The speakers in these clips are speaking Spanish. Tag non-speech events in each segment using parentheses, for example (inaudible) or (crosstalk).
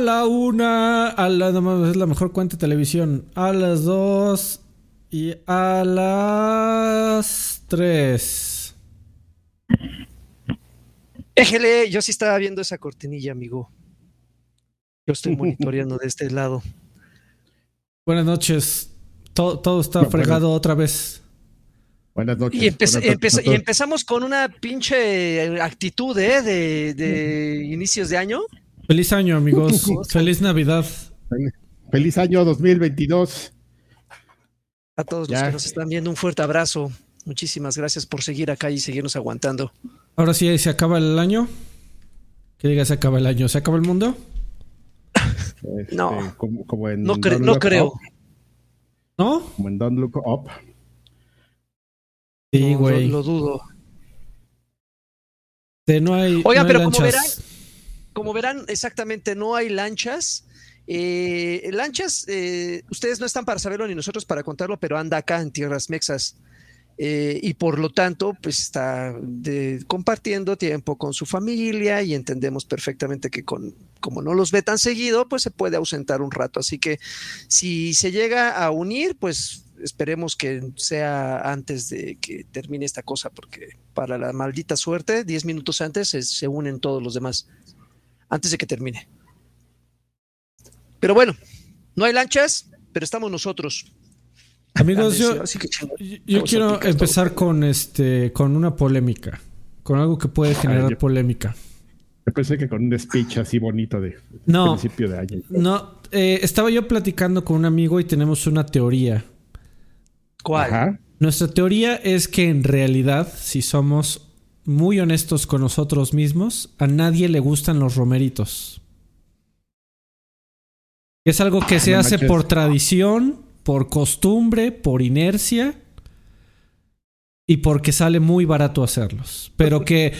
la una, a la, no, es la mejor cuenta de televisión, a las dos y a las tres. Éjele, yo sí estaba viendo esa cortinilla, amigo. Yo estoy monitoreando de este lado. Buenas noches. Todo, todo está fregado otra vez. Buenas noches. Y, empe- Buenas noches a empe- y empezamos con una pinche actitud ¿eh? de, de inicios de año. Feliz año, amigos. (laughs) Feliz Navidad. Feliz año 2022. A todos los que nos están viendo, un fuerte abrazo. Muchísimas gracias por seguir acá y seguirnos aguantando. Ahora sí, se acaba el año. Que diga se acaba el año. ¿Se acaba el mundo? Este, No. Como, como en No, cre- creo. Up, ¿No? como en Don't Look Up. Sí, No, lo- güey. Lo, dudo. De no hay. Oiga, no hay pero como verán, lanchas. Como verán, exactamente no hay lanchas. Eh, lanchas, eh, ustedes no están para saberlo ni nosotros para contarlo, pero anda acá en tierras mexas. Eh, y por lo tanto, pues está de- compartiendo tiempo con su familia y entendemos perfectamente que con, como no los ve tan seguido, pues se puede ausentar un rato. Así que si se llega a unir, pues esperemos que sea antes de que termine esta cosa, porque para la maldita suerte, 10 minutos antes se, se unen todos los demás, antes de que termine. Pero bueno, no hay lanchas, pero estamos nosotros. Amigos, yo, Así que chingón. yo- quiero empezar todo. con este, con una polémica. Con algo que puede generar yo- polémica. Yo pensé que con un speech así bonito de No. principio de año. No, eh, estaba yo platicando con un amigo y tenemos una teoría. ¿Cuál? Ajá. Nuestra teoría es que en realidad, si somos muy honestos con nosotros mismos, a nadie le gustan los romeritos. Es algo que se no hace manches. por tradición, por costumbre, por inercia y porque sale muy barato hacerlos. Pero que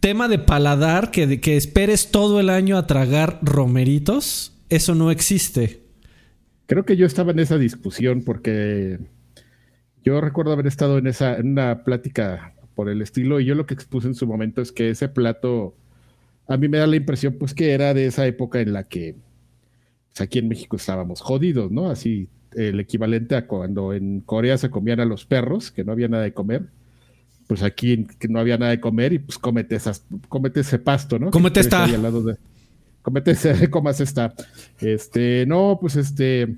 tema de paladar, que, que esperes todo el año a tragar romeritos, eso no existe. Creo que yo estaba en esa discusión porque yo recuerdo haber estado en esa en una plática por el estilo y yo lo que expuse en su momento es que ese plato a mí me da la impresión pues que era de esa época en la que pues, aquí en México estábamos jodidos, ¿no? Así el equivalente a cuando en Corea se comían a los perros, que no había nada de comer. Pues aquí que no había nada de comer y pues cómete esas cómete ese pasto, ¿no? Cómete esta. al lado de- Cómete ese, (laughs) comas esta. Este, no, pues este.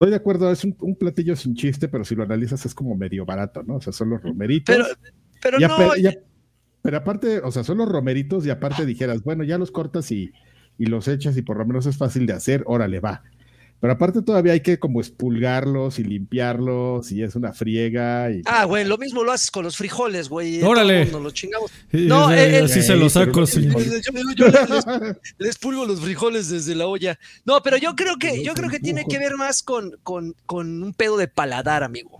Estoy de acuerdo, es un, un platillo sin chiste, pero si lo analizas es como medio barato, ¿no? O sea, son los romeritos. Pero, pero no, ya- pero aparte, o sea, son los romeritos y aparte dijeras, bueno, ya los cortas y, y los echas y por lo menos es fácil de hacer, órale, va. Pero aparte todavía hay que como expulgarlos y limpiarlos y es una friega y... Ah, güey, lo mismo lo haces con los frijoles, güey. Órale. Nos lo chingamos. Y No, el- así se lo saco. sí. (laughs) Yo, yo- yo les, les pulgo los frijoles desde la olla. No, pero yo creo que, yo creo que tiene que ver más con, con, con un pedo de paladar, amigo.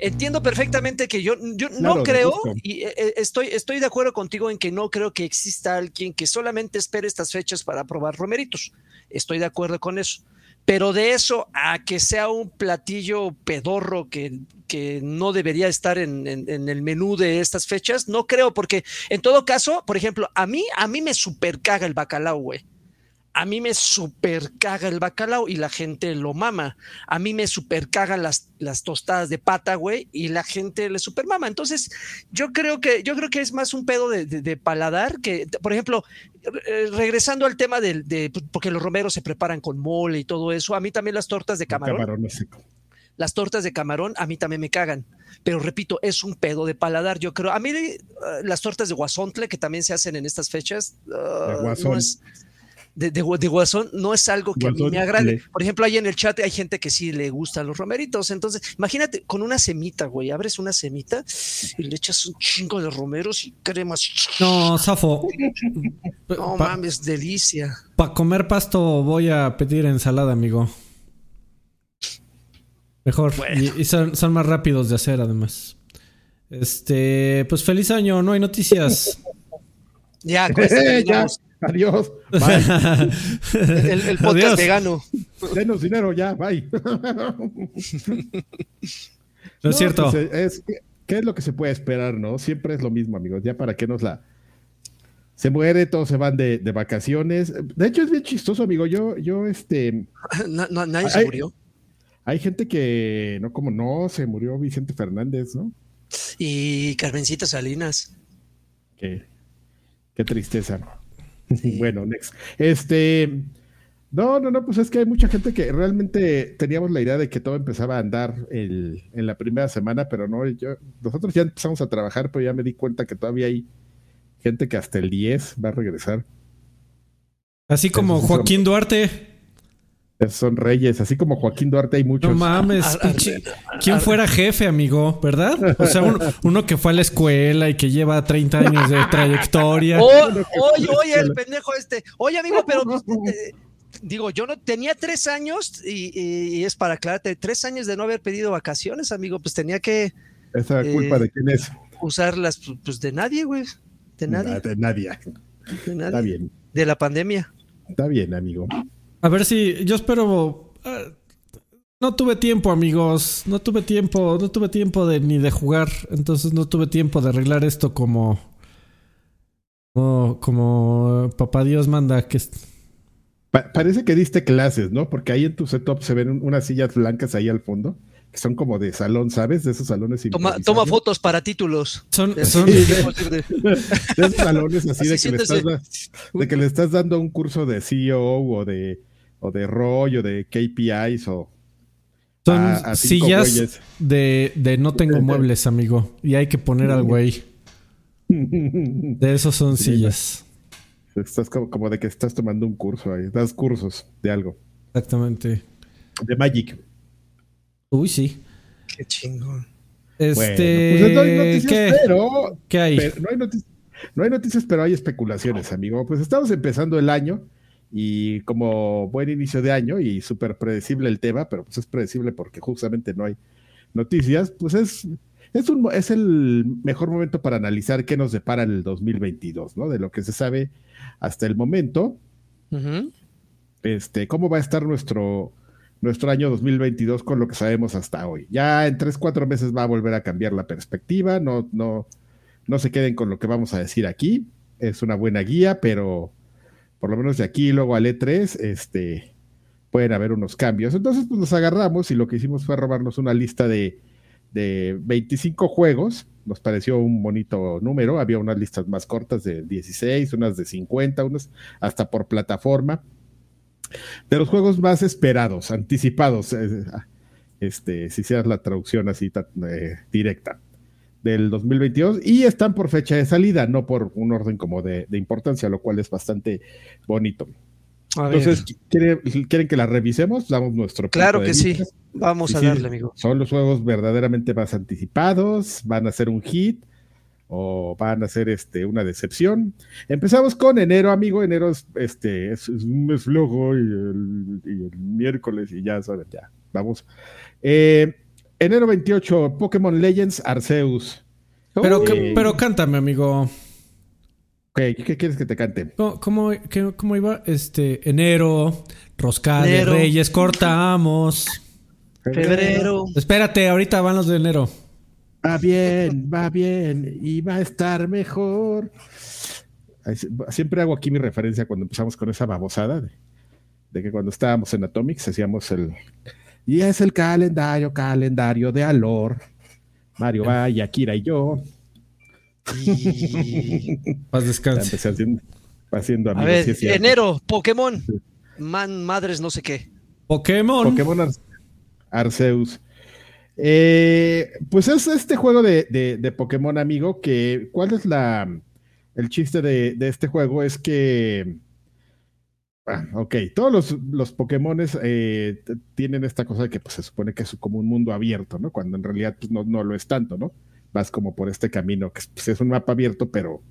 Entiendo perfectamente que yo, yo Claro, no creo, y eh, eh, estoy, estoy de acuerdo contigo en que no creo que exista alguien que solamente espere estas fechas para probar romeritos. Estoy de acuerdo con eso. Pero de eso a que sea un platillo pedorro que, que no debería estar en, en- en el menú de estas fechas, no creo, porque en todo caso, por ejemplo, a mí, a mí me super caga el bacalao, güey. A mí me super caga el bacalao y la gente lo mama. A mí me super cagan las, las tostadas de pata, güey, y la gente le super mama. Entonces, yo creo que, yo creo que es más un pedo de, de- de paladar que, por ejemplo, eh, regresando al tema del, de, porque los romeros se preparan con mole y todo eso, a mí también las tortas de camarón, Camarón las tortas de camarón a mí también me cagan. Pero repito, es un pedo de paladar, yo creo. A mí eh, las tortas de guasontle que también se hacen en estas fechas, no es- de, de, de guasón no es algo que a mí me agrade. Por ejemplo, ahí en el chat hay gente que sí le gustan los romeritos. Entonces, imagínate con una semita, güey. Abres una semita y le echas un chingo de romeros y cremas. No, Zafo. (laughs) No Pa- mames, delicia. Para comer pasto voy a pedir ensalada, amigo. Mejor. Bueno. Y, y son, son más rápidos de hacer, además. Este, pues feliz año, no hay noticias. Ya, con esto (laughs) ya. (laughs) adiós, bye. (laughs) el, el podcast Adiós. vegano. Denos dinero ya, bye. (laughs) No es cierto. pues, es- ¿Qué es lo que se puede esperar, no? Siempre es lo mismo, amigos. Ya para qué nos la. se muere, todos se van de, vacaciones. De hecho, es bien chistoso, amigo. Yo, yo, este. nadie se murió. Hay gente que, no, como no, se murió Vicente Fernández, ¿no? Y Carmencita Salinas. Qué, qué tristeza. Bueno, next. Este. No, no, no, pues es que hay mucha gente que realmente teníamos la idea de que todo empezaba a andar en la primera semana, pero no, yo, nosotros ya empezamos a trabajar, pero ya me di cuenta que todavía hay gente que hasta el 10 va a regresar. Así como Joaquín Duarte. Son reyes, así como Joaquín Duarte hay muchos. No mames, (laughs) ¿quién fuera jefe, amigo? ¿Verdad? O sea, uno, que fue a la escuela y que lleva 30 años de trayectoria. (laughs) oye, oye, el pendejo este. Oye, amigo, pero eh, digo, yo no tenía tres años y, es para aclararte, tres años de no haber pedido vacaciones, amigo, pues tenía que. ¿Esa culpa de quién es? Usarlas, pues de nadie, güey. De nadie. De nadie. De nadie. Está bien. De la pandemia. Está bien, amigo. A ver si yo espero. Ah, no tuve tiempo, amigos. No tuve tiempo. No tuve tiempo de ni de jugar. Entonces no tuve tiempo de arreglar esto como. Como, como papá Dios manda que. parece que diste clases, ¿no? Porque ahí en tu setup se ven unas sillas blancas ahí al fondo que son como de salón, ¿sabes? De esos salones. Toma, toma fotos para títulos. Son, son de, esos salones así, de, que le estás, de, que le estás, dando un curso de CEO o de o de ROI o de KPIs o... Son sillas de, de, no tengo (laughs) muebles, amigo. Y hay que poner al güey. De esos son sillas. Estás como, como, de que estás tomando un curso ahí. Das cursos de algo. Exactamente. De Magic. Uy, sí. Qué chingón. Este. Bueno, pues no hay noticias, ¿Qué? pero. ¿Qué hay? no, hay noticias, no hay noticias, pero hay especulaciones, amigo. Pues estamos empezando el año y como buen inicio de año y súper predecible el tema, pero pues es predecible porque justamente no hay noticias, pues es, es, un, es el mejor momento para analizar qué nos depara el 2022, ¿no? De lo que se sabe hasta el momento. Este, cómo va a estar nuestro, nuestro año 2022 con lo que sabemos hasta hoy. Ya en tres, cuatro meses va a volver a cambiar la perspectiva, no, no, no se queden con lo que vamos a decir aquí. Es una buena guía, pero por lo menos de aquí luego al E3, este, pueden haber unos cambios. Entonces, pues nos agarramos y lo que hicimos fue robarnos una lista de, de 25 juegos. Nos pareció un bonito número. Había unas listas más cortas de 16, unas de 50, unas hasta por plataforma. De los juegos más esperados, anticipados, eh, este, si hicieras la traducción así eh, directa del 2022 y están por fecha de salida, no por un orden como de, importancia, lo cual es bastante bonito. Entonces, ¿quieren, que la revisemos? Damos nuestro Claro que sí. Vamos a darle, amigo. Son los juegos verdaderamente más anticipados, van a ser un hit o van a ser este, una decepción. Empezamos con enero, amigo. Enero es, este, es, un mes flojo y el, miércoles y ya saben, ya. Vamos. Eh, Enero 28, Pokémon Legends Arceus. Pero, pero cántame, amigo. ¿Qué quieres que te cante? ¿Cómo, cómo, iba? Este, enero, Rosca de Reyes, cortamos. Febrero. Espérate, ahorita van los de enero. Va bien, va bien y va a estar mejor. Siempre hago aquí mi referencia cuando empezamos con esa babosada de, de que cuando estábamos en Atomics hacíamos el y es el calendario, calendario de Alor. Mario Valle, Akira y yo. Paz descanse. haciendo, haciendo A ver, enero, Pokémon. Man, madres, no sé qué. Pokémon. Pokémon Arceus. Eh, pues es este juego de, de, Pokémon, amigo, que ¿cuál es la el chiste de, de este juego? Es que Ah, ok, todos los, los Pokémones eh, tienen esta cosa de que pues, se supone que es como un mundo abierto, ¿no? Cuando en realidad pues, no, no, lo es tanto, ¿no? Vas como por este camino, que pues, es un mapa abierto, pero,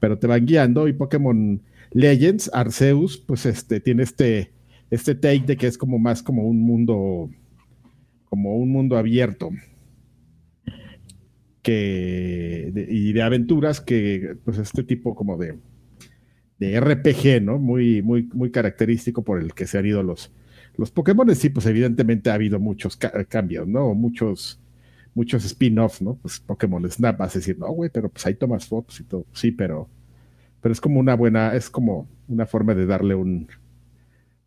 pero te van guiando. Y Pokémon Legends, Arceus, pues este, tiene este, este take de que es como más como un mundo, como un mundo abierto. Que, y de aventuras que, pues este tipo como de, de RPG, ¿no? Muy, muy, muy característico por el que se han ido los, los Pokémon. Sí, pues evidentemente ha habido muchos cambios, ¿no? Muchos, muchos spin-offs, ¿no? Pues Pokémon Snap, vas a decir, no, güey, pero pues ahí tomas fotos y todo. Sí, pero pero es como una buena, es como una forma de darle un,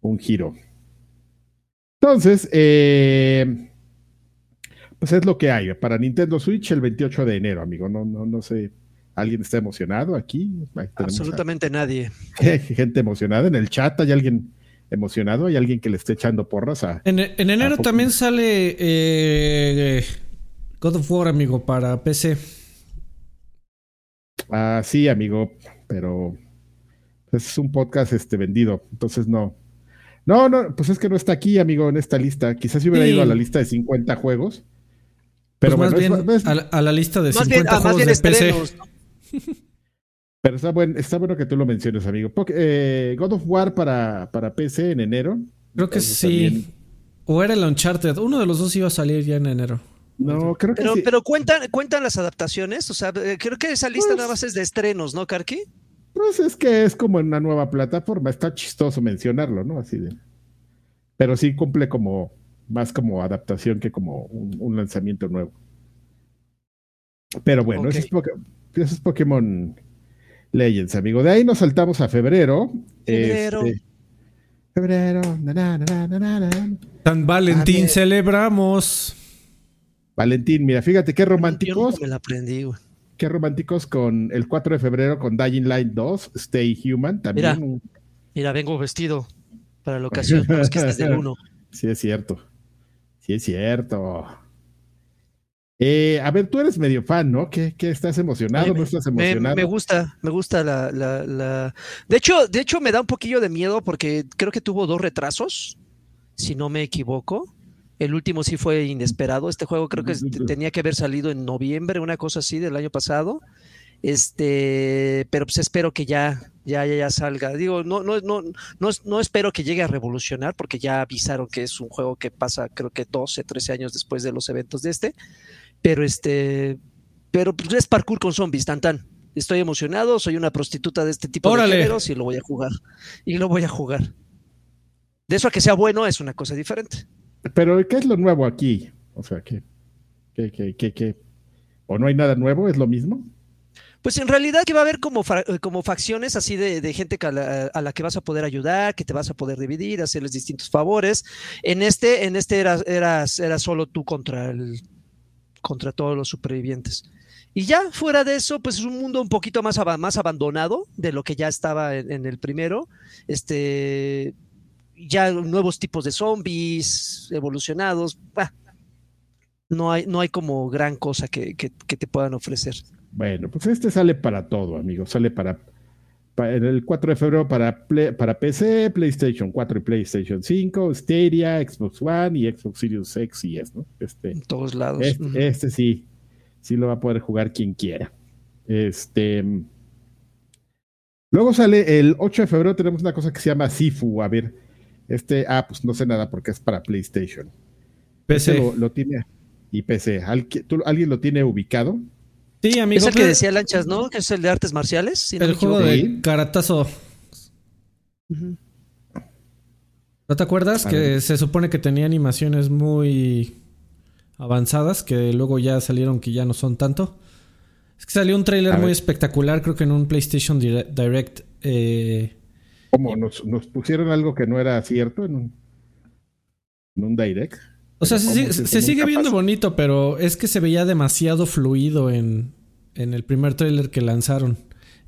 un giro. Entonces, eh, pues es lo que hay para Nintendo Switch el 28 de enero, amigo. No, no, no sé. ¿Alguien está emocionado aquí? Absolutamente nadie. (laughs) Gente emocionada en el chat. ¿Hay alguien emocionado? ¿Hay alguien que le esté echando porras a.? En, enero también sale eh, God of War, amigo, para PC. Ah, sí, amigo, pero es un podcast este vendido, entonces no. No, no, pues es que no está aquí, amigo, en esta lista. Quizás si hubiera ido a la lista de 50 juegos. Pero pues más bien a, la, lista de 50 ah, juegos de PC. (laughs) Pero está, está bueno que tú lo menciones, amigo. Eh, God of War para, para PC en enero. Creo que sí. O era el Uncharted. Uno de los dos iba a salir ya en enero. No, creo que pero, sí. Pero cuentan, cuentan las adaptaciones. O sea, eh, creo que esa lista pues nada más es de estrenos, ¿no, Karki? Pues es que es como en una nueva plataforma. Está chistoso mencionarlo, ¿no? Así de. Pero sí cumple como más como adaptación que como un, lanzamiento nuevo. Pero bueno, eso, es Pokémon Legends, amigo. De ahí nos saltamos a febrero. Febrero. Este, febrero. San Valentín celebramos. Valentín, mira, fíjate qué románticos. me la aprendí, güey. Qué románticos con el 4 de febrero con Dying Light 2, Stay Human. También. Mira, mira vengo vestido para la (laughs) ocasión. es que es del 1. Sí, es cierto. Sí, es cierto. Eh, a ver, tú eres medio fan, ¿no? ¿Qué, estás emocionado? ¿No estás emocionado? Me, gusta, me gusta la, la, De hecho, de hecho, me da un poquillo de miedo porque creo que tuvo dos retrasos, si no me equivoco. El último sí fue inesperado. Este juego creo que tenía que haber salido en noviembre, una cosa así del año pasado. Este, pero pues espero que ya, ya, ya, ya salga. Digo, no, no, no, no, no espero que llegue a revolucionar, porque ya avisaron que es un juego que pasa, creo que 12, 13 años después de los eventos de este. Pero este, pero pues es parkour con zombies, tan tan. Estoy emocionado, soy una prostituta de este tipo de géneros y lo voy a jugar. Y lo voy a jugar. De eso a que sea bueno es una cosa diferente. Pero, ¿qué es lo nuevo aquí? O sea, ¿qué, qué, qué, qué, ¿O no hay nada nuevo? ¿Es lo mismo? Pues en realidad que va a haber como, eh, como facciones así de, gente a la, que vas a poder ayudar, que te vas a poder dividir, hacerles distintos favores. En este, en este eras, era solo tú contra, el, contra todos los supervivientes. Y ya fuera de eso, pues es un mundo un poquito más, más abandonado de lo que ya estaba en, el primero. Este, ya nuevos tipos de zombies evolucionados. no, hay, no hay como gran cosa que, te puedan ofrecer. Bueno, pues este sale para todo, amigo. Sale para, el 4 de febrero para, para PC, PlayStation 4 y PlayStation 5, Stadia, Xbox One y Xbox Series X y S, ¿no? Este, en todos lados. Este, este, sí, sí lo va a poder jugar quien quiera. Este. Luego sale el 8 de febrero, tenemos una cosa que se llama Sifu. A ver, este, ah, pues no sé nada porque es para PlayStation. PC. Este lo, tiene y PC. ¿Alguien lo tiene ubicado? Sí, amigo. Es el que decía Lanchas, ¿no? Que es el de artes marciales. el juego de caratazo. ¿No te acuerdas? que se supone que tenía animaciones muy avanzadas que luego ya salieron que ya no son tanto. Es que salió un tráiler muy espectacular, creo que en un PlayStation Direct. Eh, ¿Cómo? ¿Nos, pusieron algo que no era cierto en un, en un direct? O sea, se, sigue viendo bonito, pero es que se veía demasiado fluido en, en el primer tráiler que lanzaron.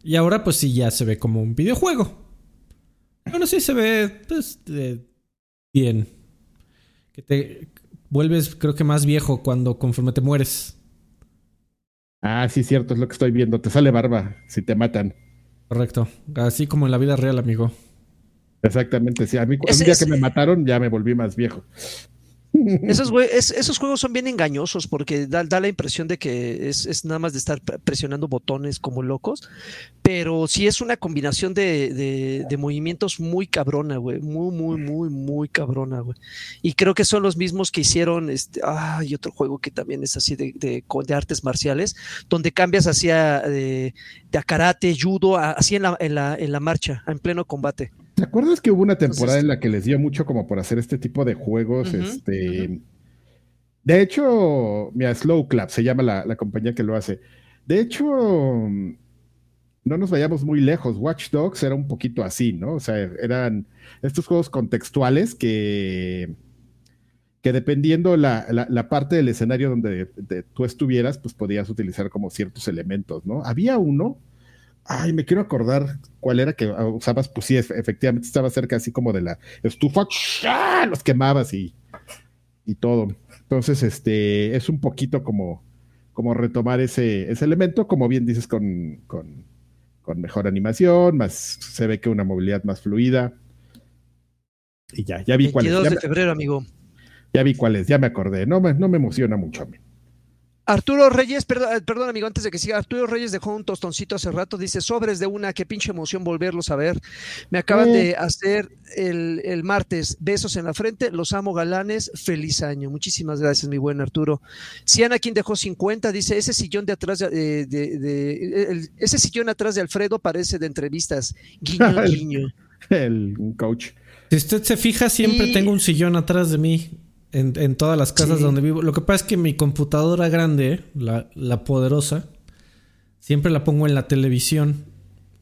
Y ahora pues sí ya se ve como un videojuego. Bueno, sí se ve pues bien. Que te vuelves creo que más viejo cuando conforme te mueres. Ah, sí, cierto, es lo que estoy viendo. Te sale barba si te matan. Correcto. Así como en la vida real, amigo. Exactamente, sí. A mí, un día que me mataron ya me volví más viejo. Esos, esos juegos son bien engañosos porque da, la impresión de que es, nada más de estar presionando botones como locos, pero sí es una combinación de, movimientos muy cabrona, güey, muy, muy, muy, muy cabrona, güey. Y creo que son los mismos que hicieron, este, ah, y otro juego que también es así de, de artes marciales, donde cambias hacia de, de karate, judo, así en la, en, la, en la marcha, en pleno combate. ¿Te acuerdas que hubo una temporada en la que les dio mucho como por hacer este tipo de juegos? este. De hecho, mira, Slow Clap se llama la, compañía que lo hace. De hecho, no nos vayamos muy lejos. Watch Dogs era un poquito así, ¿no? O sea, eran estos juegos contextuales que, que dependiendo la, la, parte del escenario donde tú estuvieras, pues podías utilizar como ciertos elementos, ¿no? Había uno, ay, me quiero acordar cuál era que usabas, pues sí, efectivamente estaba cerca así como de la estufa, los quemabas y, y todo. Entonces, este, es un poquito como, como retomar ese, ese elemento, como bien dices, con, con, con mejor animación, más se ve que una movilidad más fluida. Y ya, ya vi cuál es. 22 de febrero, amigo. Ya vi cuál es, ya me acordé. No me, no me emociona mucho a mí. Arturo Reyes, perdón, eh, perdón, amigo, antes de que siga, Arturo Reyes dejó un tostoncito hace rato, dice, sobres de una, qué pinche emoción volverlos a ver. Me acaban de hacer el, martes, besos en la frente, los amo galanes, feliz año. Muchísimas gracias, mi buen Arturo. Siana, quien dejó 50, dice, ese sillón de atrás de, de, ese sillón atrás de Alfredo parece de entrevistas. Guiño, (laughs) guiño. el coach. Si usted se fija, siempre tengo un sillón atrás de mí en, todas las casas donde vivo. Lo que pasa es que mi computadora grande, la, la poderosa, siempre la pongo en la televisión.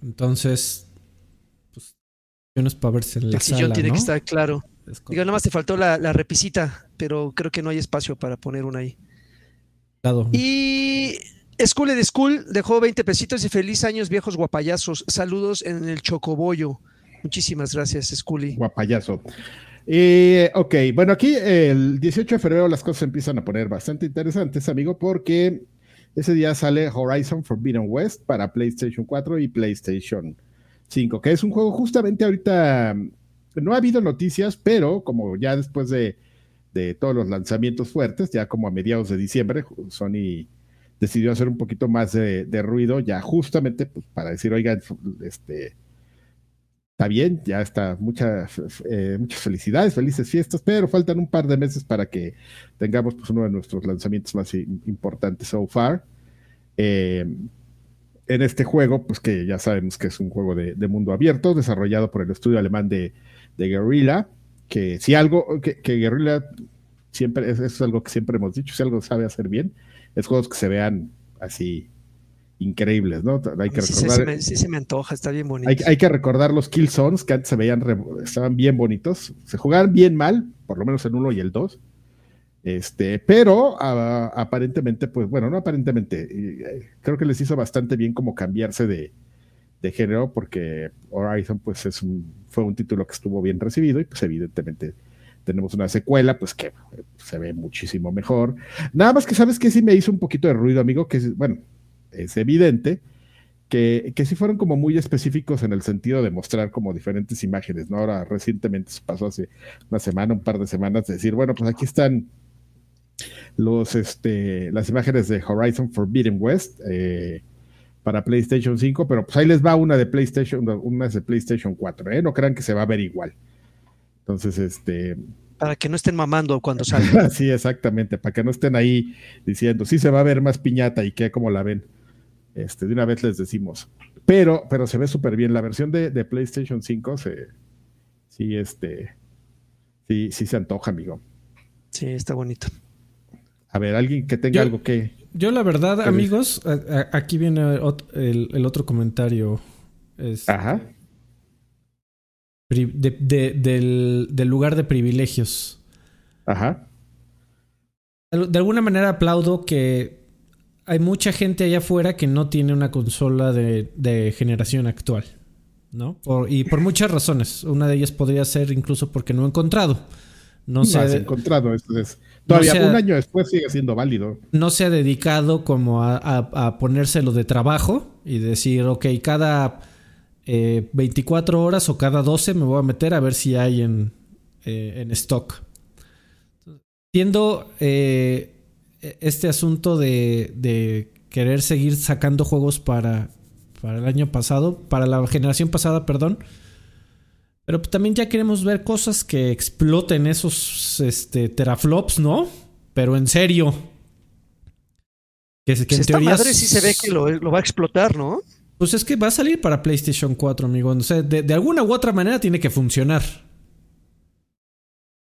Entonces, pues, no es para verse en la El sillón tiene que estar claro. Digo, nada más te faltó la, la, repesita, pero creo que no hay espacio para poner una ahí. Y School de School dejó 20 pesitos y feliz años viejos guapayazos. Saludos en el Chocobollo. Muchísimas gracias, Scully. Guapayazo. Eh, ok, bueno, aquí el 18 de febrero las cosas empiezan a poner bastante interesantes, amigo, porque ese día sale Horizon Forbidden West para PlayStation 4 y PlayStation 5, que es un juego justamente ahorita, no ha habido noticias, pero como ya después de, todos los lanzamientos fuertes, ya como a mediados de diciembre, Sony decidió hacer un poquito más de, de ruido, ya justamente pues, para decir, oigan, este está bien, ya está, muchas, eh, muchas felicidades, felices fiestas, pero faltan un par de meses para que tengamos pues, uno de nuestros lanzamientos más importantes so far. Eh, en este juego, pues que ya sabemos que es un juego de, mundo abierto, desarrollado por el estudio alemán de, de Guerrilla, que si algo, que, que Guerrilla siempre, eso es algo que siempre hemos dicho, si algo sabe hacer bien, es juegos que se vean así increíbles, ¿no? Hay que recordar. Sí, se me, antoja, está bien bonito. Hay, que recordar los Kill Zones que antes se veían, estaban bien bonitos. Se jugaban bien mal, por lo menos el 1 y el 2. Este, pero aparentemente, pues bueno, no aparentemente, eh, creo que les hizo bastante bien como cambiarse de, de género, porque Horizon, pues es un, fue un título que estuvo bien recibido y pues evidentemente tenemos una secuela, pues que se ve muchísimo mejor. Nada más que sabes que sí me hizo un poquito de ruido, amigo, que bueno, es evidente que, que sí fueron como muy específicos en el sentido de mostrar como diferentes imágenes, ¿no? Ahora recientemente se pasó hace una semana, un par de semanas, de decir, bueno, pues aquí están los, este, las imágenes de Horizon Forbidden West eh, para PlayStation 5, pero pues ahí les va una de PlayStation, una de PlayStation 4, ¿eh? No crean que se va a ver igual. Entonces, este, para que no estén mamando cuando (laughs) salga. sí, exactamente, para que no estén ahí diciendo, sí se va a ver más piñata y qué, como la ven. Este, de una vez les decimos. Pero, pero se ve súper bien. La versión de, PlayStation 5 se, sí, este, sí, sí se antoja, amigo. Sí, está bonito. A ver, alguien que tenga algo que. Yo, la verdad, amigos, aquí viene el, otro comentario. Este, Ajá. del, del, lugar de privilegios. Ajá. De alguna manera aplaudo que hay mucha gente allá afuera que no tiene una consola de, generación actual, ¿no? y por muchas razones. Una de ellas podría ser incluso porque no he encontrado. No, se ha encontrado, todavía un año después sigue siendo válido. No se ha dedicado como a, ponérselo de trabajo y decir, ok, cada 24 eh, horas o cada 12 me voy a meter a ver si hay en, eh, en stock. Siendo eh, este asunto de, querer seguir sacando juegos para, para el año pasado, para la generación pasada, perdón. Pero también ya queremos ver cosas que exploten esos este, teraflops, ¿no? Pero en serio. Que, que en teoría. Madre sí se ve que lo, va a explotar, ¿no? Pues es que va a salir para PlayStation 4, amigo. O sea, de, de alguna u otra manera tiene que funcionar.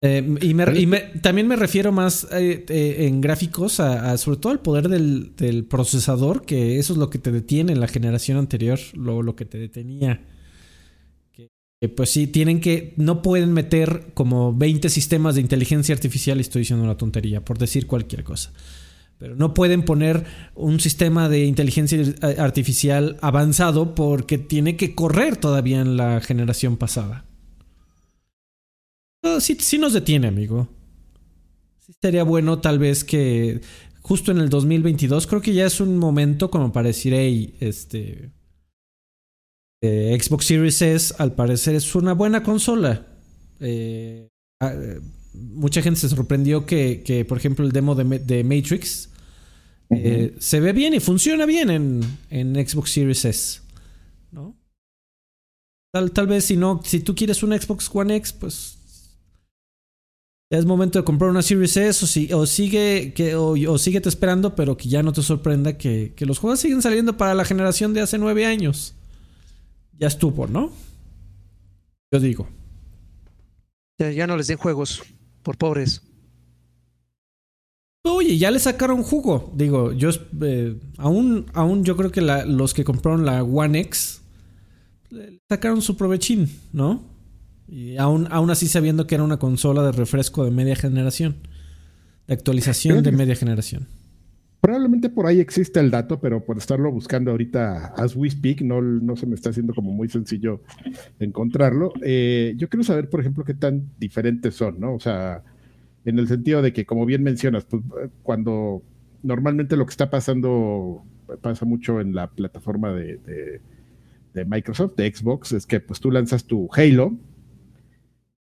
Eh, y, me, también me refiero más eh, eh, en gráficos a, sobre todo al poder del, procesador, que eso es lo que te detiene en la generación anterior, lo, lo que te detenía. Que, pues sí, tienen que, no pueden meter como 20 sistemas de inteligencia artificial, y estoy diciendo una tontería, por decir cualquier cosa. Pero no pueden poner un sistema de inteligencia artificial avanzado porque tiene que correr todavía en la generación pasada. Sí, nos detiene, amigo. Sí sería bueno tal vez que justo en el 2022 creo que ya es un momento como para decir, hey, este... Eh, Xbox Series S al parecer es una buena consola. Eh, ah, mucha gente se sorprendió que, por ejemplo, el demo de, Matrix eh, se ve bien y funciona bien en, en Xbox Series S. ¿No? Tal, tal, vez si no, si tú quieres un Xbox One X, pues es momento de comprar una Series S o, si, o sigue que, o, o síguete esperando, pero que ya no te sorprenda que, que, los juegos siguen saliendo para la generación de hace nueve años. Ya estuvo, ¿no? Yo digo. Ya, ya no les den juegos por pobres. Oye, ya le sacaron jugo. Digo, yo eh, aún, aún yo creo que los que compraron la One X le sacaron su provechín, ¿no? Y aún, aún así sabiendo que era una consola de refresco de media generación. De actualización de media generación. Probablemente por ahí existe el dato, pero por estarlo buscando ahorita as we speak, no, no se me está haciendo como muy sencillo encontrarlo. Eh, yo quiero saber, por ejemplo, qué tan diferentes son, ¿no? O sea, en el sentido de que, como bien mencionas, pues, cuando normalmente lo que está pasando pasa mucho en la plataforma de, de, Microsoft, de Xbox, es que pues tú lanzas tu Halo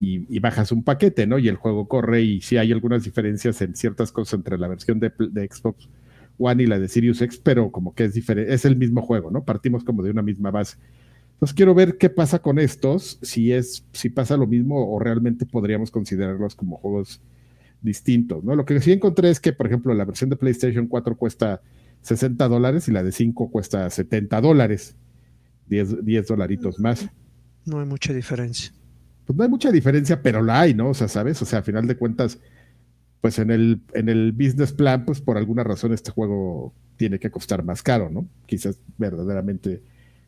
y, bajas un paquete, ¿no? Y el juego corre y sí hay algunas diferencias en ciertas cosas entre la versión de, de Xbox One y la de Sirius X, pero como que es diferente, es el mismo juego, ¿no? Partimos como de una misma base. Entonces quiero ver qué pasa con estos, si es, si pasa lo mismo o realmente podríamos considerarlos como juegos distintos, ¿no? Lo que sí encontré es que, por ejemplo, la versión de PlayStation 4 cuesta 60 dólares y la de 5 cuesta 70 dólares, 10, 10 dolaritos más. No hay mucha diferencia. Pues no hay mucha diferencia, pero la hay, ¿no? O sea, ¿sabes? O sea, a final de cuentas, pues en el, en el business plan, pues por alguna razón este juego tiene que costar más caro, ¿no? Quizás verdaderamente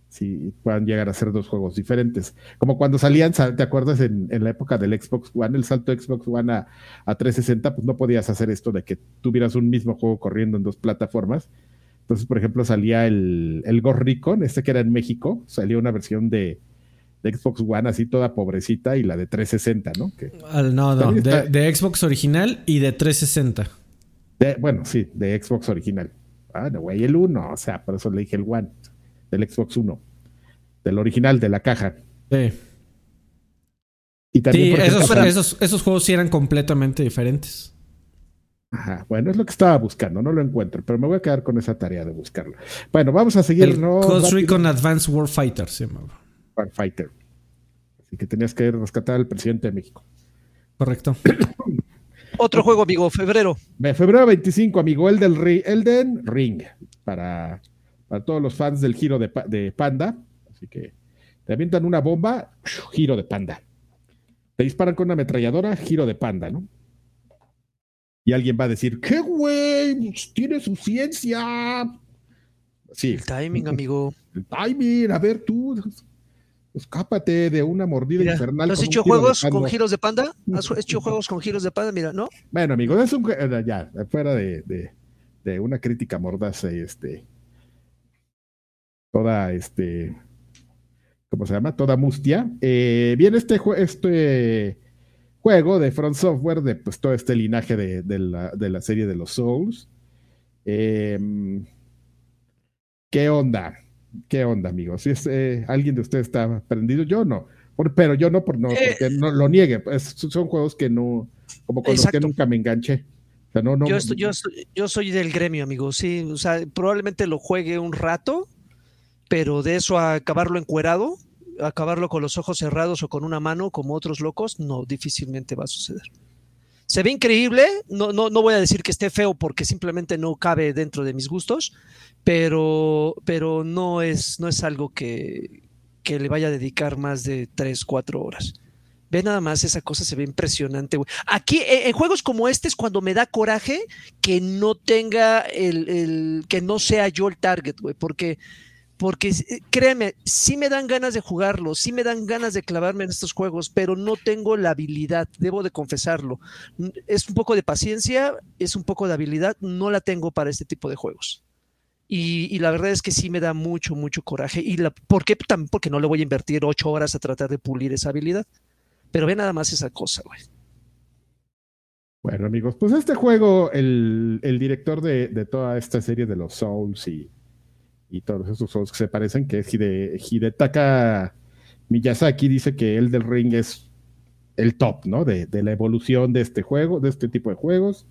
si puedan llegar a ser dos juegos diferentes. Como cuando salían, ¿te acuerdas en, la época del Xbox One, el salto Xbox One a, a, 360, pues no podías hacer esto de que tuvieras un mismo juego corriendo en dos plataformas. Entonces, por ejemplo, salía el, el Ghost Recon, este que era en México, salía una versión de, de Xbox One así toda pobrecita y la de 360, ¿no? Que no, no, de, Xbox original y de 360. bueno, sí, de Xbox original. Ah, no, güey, el 1, o sea, por eso le dije el One, del Xbox 1, del original, de la caja. Sí. Y también, sí, esos, esos, juegos sí eran completamente diferentes. Ajá, bueno, es lo que estaba buscando, no lo encuentro, pero me voy a quedar con esa tarea de buscarlo. Bueno, vamos a seguir. El ¿no? Coast Recon Advanced Warfighter se llamaba. Fighter. Así que tenías que rescatar al presidente de México. Correcto. (coughs) Otro juego, amigo, febrero. Febrero 25, amigo, el del Elden Ring. Para, para todos los fans del giro de, Panda. Así que te avientan una bomba, giro de Panda. Te disparan con una ametralladora, giro de Panda, ¿no? Y alguien va a decir, ¿qué güey? Tiene su ciencia. Sí. El timing, amigo. El timing, a ver tú, escápate de una mordida infernal. ¿Has hecho juegos con giros de panda? ¿Has (laughs) hecho juegos con giros de panda? Mira, ¿no? Bueno, amigo, es un eh, ya, fuera de, de, una crítica mordaza, este, toda, este, ¿cómo se llama? Toda mustia. Eh, viene este, este juego de Front Software, de pues todo este linaje de, de, la, de la, serie de los Souls. Em, ¿Qué onda? ¿Qué onda, amigos? Si es, eh, alguien de ustedes está prendido, yo no. pero yo no, por no, eh. porque no lo niegue. Pues, son juegos que no, como con los que nunca me enganché. no, no, yo, yo, yo, soy del gremio, amigo. Sí, o sea, probablemente lo juegue un rato, pero de eso a acabarlo encuerado, acabarlo con los ojos cerrados o con una mano, como otros locos, no, difícilmente va a suceder. Se ve increíble, no, no, no voy a decir que esté feo porque simplemente no cabe dentro de mis gustos, pero, pero no, es, no es algo que, que le vaya a dedicar más de 3, 4 horas. Ve nada más, esa cosa se ve impresionante. Aquí, en, juegos como este es cuando me da coraje que no tenga el, el que no sea yo el target, güey, porque porque eh, créeme, sí me dan ganas de jugarlo, sí me dan ganas de clavarme en estos juegos, pero no tengo la habilidad, debo de confesarlo. Es un poco de paciencia, es un poco de habilidad, no la tengo para este tipo de juegos. Y, la verdad es que sí me da mucho, mucho coraje. ¿Y la, por qué? Porque no le voy a invertir ocho horas a tratar de pulir esa habilidad. Pero ve nada más esa cosa, güey. Bueno, amigos, pues este juego, el, director de, de, toda esta serie de los Souls y y todos esos juegos que se parecen, que es Hide, Hidetaka Miyazaki, dice que el del ring es el top, ¿no? De, la evolución de este juego, de este tipo de juegos.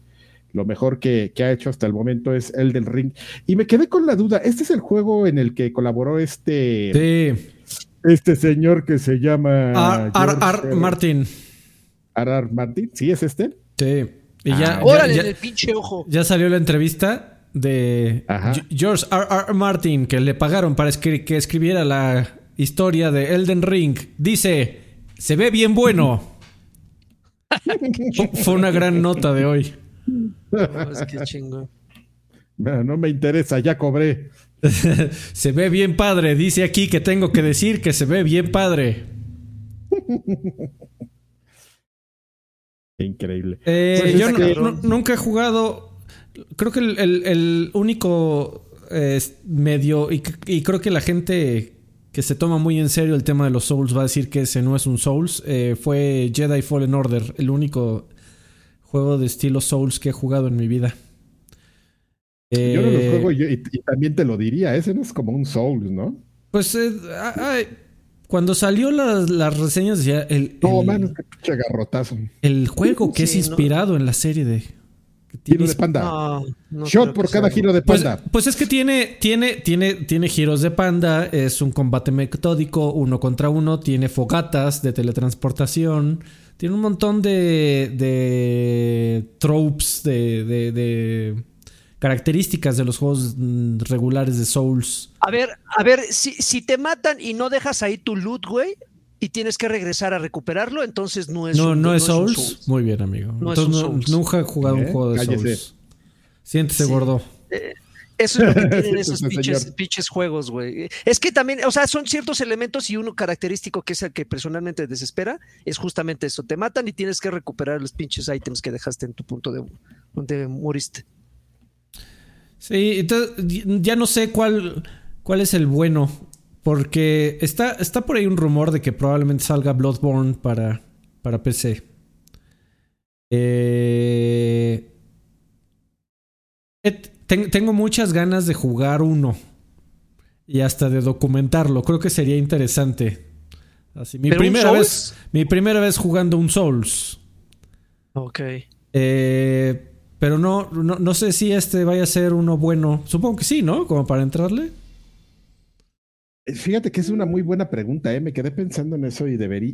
Lo mejor que, ha hecho hasta el momento es el del ring. Y me quedé con la duda, ¿este es el juego en el que colaboró este... Este señor que se llama... Ar, Ar, Martin. Ar, Martin, ¿sí es este? Sí. Y ya, ah, órale, el pinche ojo. Ya salió la entrevista de George R. R. Martin, que le pagaron para que escribiera la historia de Elden Ring, dice, se ve bien bueno. (laughs) Fue una gran nota de hoy. No, me interesa, ya cobré. (laughs) se ve bien padre. Dice aquí que tengo que decir que se ve bien padre. Increíble. Eh, pues yo nunca he jugado creo que el, único medio, y, creo que la gente que se toma muy en serio el tema de los Souls va a decir que ese no es un Souls, eh, fue Jedi Fallen Order, el único juego de estilo Souls que he jugado en mi vida. yo no lo eh, juego y, también te lo diría, ese no es como un Souls, ¿no? Pues eh, cuando salió las, reseñas decía el, el juego que es inspirado en la serie de Giro de panda. Shot por cada giro de pues, panda. Pues, es que tiene, tiene, tiene, tiene giros de panda, es un combate metódico, uno contra uno, tiene fogatas de teletransportación, tiene un montón de, de tropes, de, de, de características de los juegos regulares de Souls. A ver, a ver, si, si te matan y no dejas ahí tu loot, güey, y tienes que regresar a recuperarlo, entonces no es No, no, es, Souls? Muy bien, amigo. nunca he jugado un ¿Eh? juego de Souls. Siéntese gordo. Eh, eso es lo que (laughs) tienen esos pinches, juegos, güey. Es que también, o sea, son ciertos elementos y uno característico que es el que personalmente desespera, es justamente eso. Te matan y tienes que recuperar los pinches ítems que dejaste en tu punto de donde moriste. Sí, entonces ya no sé cuál, cuál es el bueno. Porque está, está por ahí un rumor de que probablemente salga Bloodborne para, para PC. Eh, tengo muchas ganas de jugar uno. Y hasta de documentarlo. Creo que sería interesante. Así, mi primera vez. Mi primera vez jugando un Souls. Ok. Eh, pero no, no, no sé si este vaya a ser uno bueno. Supongo que sí, ¿no? Como para entrarle. Eh, fíjate que es una muy buena pregunta, ¿eh? Me quedé pensando en eso y debería,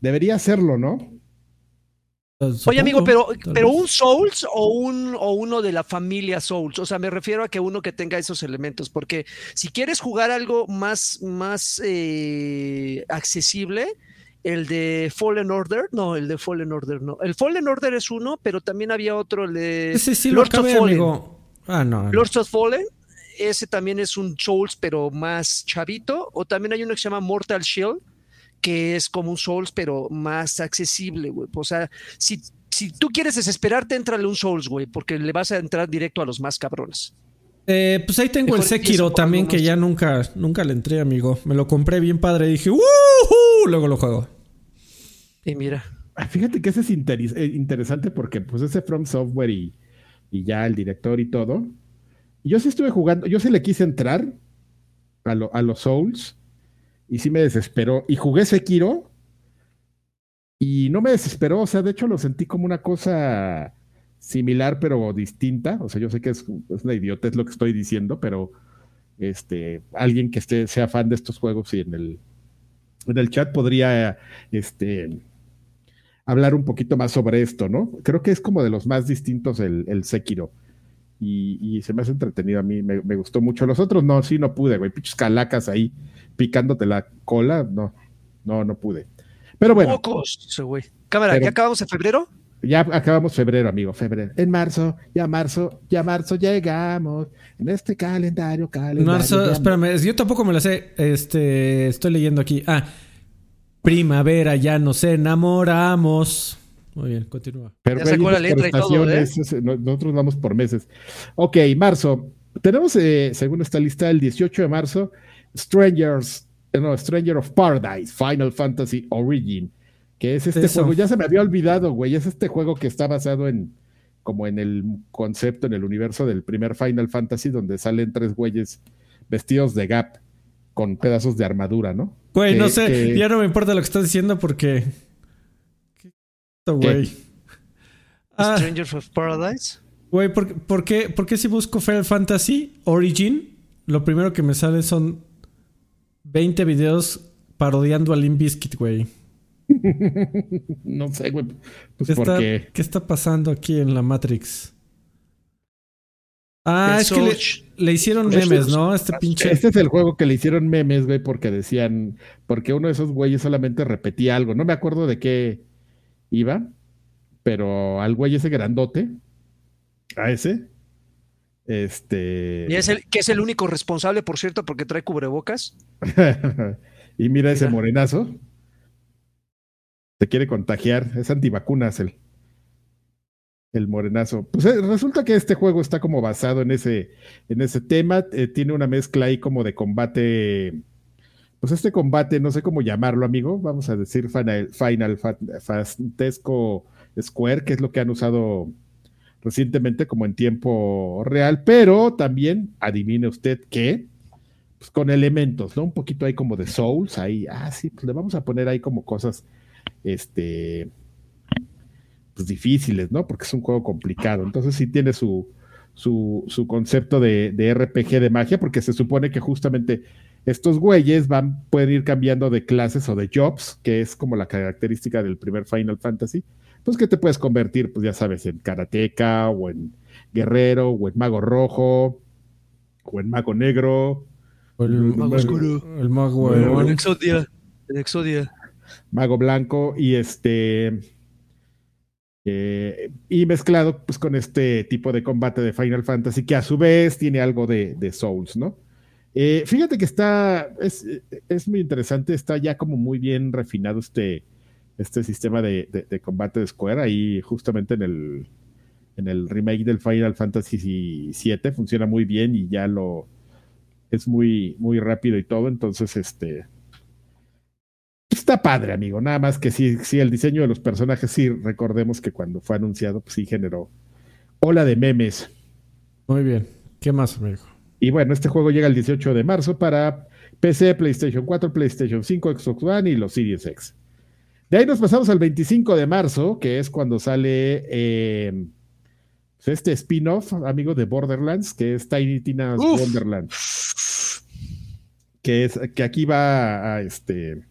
debería hacerlo, ¿no? Pues, Oye, amigo, pero, pero un Souls o, un, o uno de la familia Souls. O sea, me refiero a que uno que tenga esos elementos, porque si quieres jugar algo más, más eh, accesible, el de Fallen Order, no, el de Fallen Order, no. El Fallen Order es uno, pero también había otro, el de sí, sí, Lords of Fallen. Ah, no, Lords of Fallen, ese también es un Souls, pero más chavito. O también hay uno que se llama Mortal Shield, que es como un Souls, pero más accesible, güey. O sea, si, si tú quieres desesperarte, entrale un Souls, güey, porque le vas a entrar directo a los más cabrones. Eh, pues ahí tengo el Sekiro también, que ya nunca, nunca le entré, amigo. Me lo compré bien padre y dije, Luego lo juego. Y mira. Ah, fíjate que ese es eh, interesante porque pues ese From Software y, y ya el director y todo, yo sí estuve jugando, yo sí le quise entrar a, los Souls y sí me desesperó. Y jugué Sekiro y no me desesperó, o sea, de hecho lo sentí como una cosa similar pero distinta. O sea, yo sé que es, una idiota, es lo que estoy diciendo, pero este, alguien que esté, sea fan de estos juegos y en el, en el chat podría este, hablar un poquito más sobre esto, ¿no? Creo que es como de los más distintos el, el Sekiro y, se me hace entretenido a mí, me, gustó mucho. Los otros no, sí, no pude, güey, pinches calacas ahí picándote la cola, no, no, no pude. Pero bueno. Pocos, güey. Cámara, Pero- ¿ya acabamos en febrero? Ya acabamos febrero, amigo, febrero. En marzo, ya marzo, ya marzo llegamos. En este calendario, calendario. Marzo, ya- espérame, yo tampoco me la sé. Este, estoy leyendo aquí. Ah, primavera, ya nos enamoramos. Muy bien, continúa. Pero Ya sacó la por letra y todo, ¿eh? nosotros vamos por meses. Ok, marzo. Tenemos, eh, según esta lista, el 18 de marzo, Strangers, eh, no, Stranger of Paradise, Final Fantasy Origin, que es este Eso. juego, ya se me había olvidado, güey, es este juego que está basado en, como en el concepto, en el universo del primer Final Fantasy, donde salen tres güeyes vestidos de Gap con pedazos de armadura, ¿no? Güey, Que- no sé, que- ya no me importa lo que estás diciendo porque. ¿Qué esto, güey? Ah, Strangers of Paradise. güey, ¿por, por qué, por qué si busco Final Fantasy Origin? Lo primero que me sale son 20 videos parodiando a Limp Bizkit, güey. (laughs) No sé, güey, pues ¿Qué está. ¿Qué está pasando aquí en la Matrix? Ah, El es que le, hicieron Pues memes, ¿no? Este pinche. Este es el juego que le hicieron memes, güey, porque decían, porque uno de esos güeyes solamente repetía algo. No me acuerdo de qué iba, pero al güey ese grandote, a ese, este... Y es el, que es el único responsable, por cierto, porque trae cubrebocas. (laughs) y mira ese morenazo. Se quiere contagiar, es antivacunas el, el morenazo. Pues eh, resulta que este juego está como basado en ese, en ese tema. eh, tiene una mezcla ahí como de combate. Pues este combate, no sé cómo llamarlo, amigo. Vamos a decir Final, Final Fa- Fantesco Square, que es lo que han usado recientemente como en tiempo real, pero también adivine usted que pues con elementos, ¿no? Un poquito ahí como de Souls, ahí, ah, sí, pues le vamos a poner ahí como cosas, este, pues difíciles, ¿no? Porque es un juego complicado. Entonces sí tiene su, su, su concepto de, de RPG de magia, porque se supone que justamente estos güeyes van, pueden ir cambiando de clases o de jobs, que es como la característica del primer Final Fantasy, pues que te puedes convertir, pues ya sabes, en karateca o en guerrero o en mago rojo o en mago negro el, Mago el- oscuro. el mago. El Exodia. El Exodia. mago blanco y este eh, y mezclado pues con este tipo de combate de Final Fantasy que a su vez tiene algo de, de Souls, ¿no? Eh, fíjate que está es, es muy interesante, está ya como muy bien refinado este, este sistema de, de- combate de Square ahí justamente en el en el remake del Final Fantasy VII funciona muy bien y ya lo es muy muy rápido y todo, entonces este Está padre, amigo. Nada más que sí, sí, el diseño de los personajes, sí, recordemos que cuando fue anunciado, pues sí generó ola de memes. Muy bien. ¿Qué más, amigo? Y bueno, este juego llega el 18 de marzo para PC, PlayStation 4, PlayStation 5, Xbox One y los Series X. De ahí nos pasamos al 25 de marzo, que es cuando sale eh, pues este spin-off, amigo de Borderlands, que es Tiny Tina's Uf. Que, es, que aquí va a, este,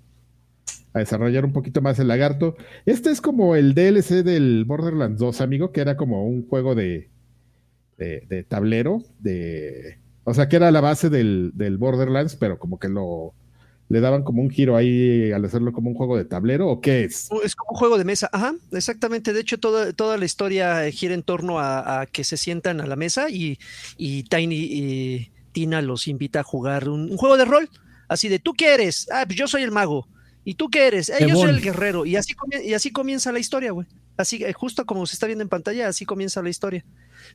a desarrollar un poquito más el lagarto. Este es como el DLC del Borderlands 2, amigo, que era como un juego de, de, de tablero, de, o sea, que era la base del, del Borderlands, pero como que lo le daban como un giro ahí al hacerlo como un juego de tablero, ¿o qué es? Es como un juego de mesa. Ajá, exactamente. De hecho, toda, toda la historia gira en torno a, a que se sientan a la mesa y, y Tiny y Tina los invita a jugar un, un juego de rol. Así de, ¿tú qué eres? Ah, pues yo soy el mago. ¿Y tú qué eres? "Eh, yo soy el guerrero. Y así, y así comienza la historia, güey. Así, eh, justo como se está viendo en pantalla, así comienza la historia.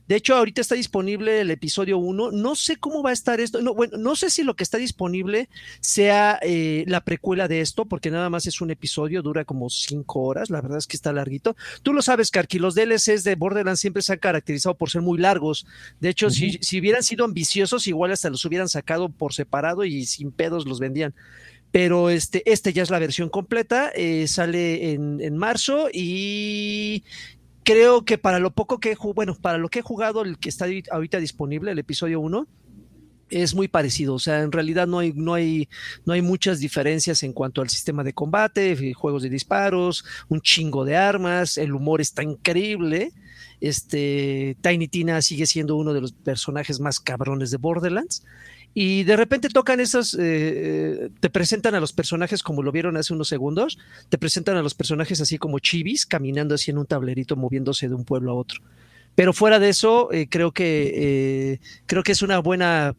De hecho, ahorita está disponible el episodio 1. No sé cómo va a estar esto. No, bueno, no sé si lo que está disponible sea eh, la precuela de esto, porque nada más es un episodio, dura como cinco horas. La verdad es que está larguito. Tú lo sabes, Karki, los DLCs de Borderlands siempre se han caracterizado por ser muy largos. De hecho, si, si hubieran sido ambiciosos, igual hasta los hubieran sacado por separado y sin pedos los vendían. Pero este, este ya es la versión completa, eh, sale en, en marzo y creo que para lo poco que he jugado, bueno, para lo que he jugado, el que está ahorita disponible, el episodio 1, es muy parecido. O sea, en realidad no hay, no hay, no hay muchas diferencias en cuanto al sistema de combate, eh, juegos de disparos, un chingo de armas, el humor está increíble. Este Tiny Tina sigue siendo uno de los personajes más cabrones de Borderlands. Y de repente tocan esos, eh, te presentan a los personajes como lo vieron hace unos segundos, te presentan a los personajes así como chivis, caminando así en un tablerito, moviéndose de un pueblo a otro. Pero fuera de eso, eh, creo que eh, creo que es una buena,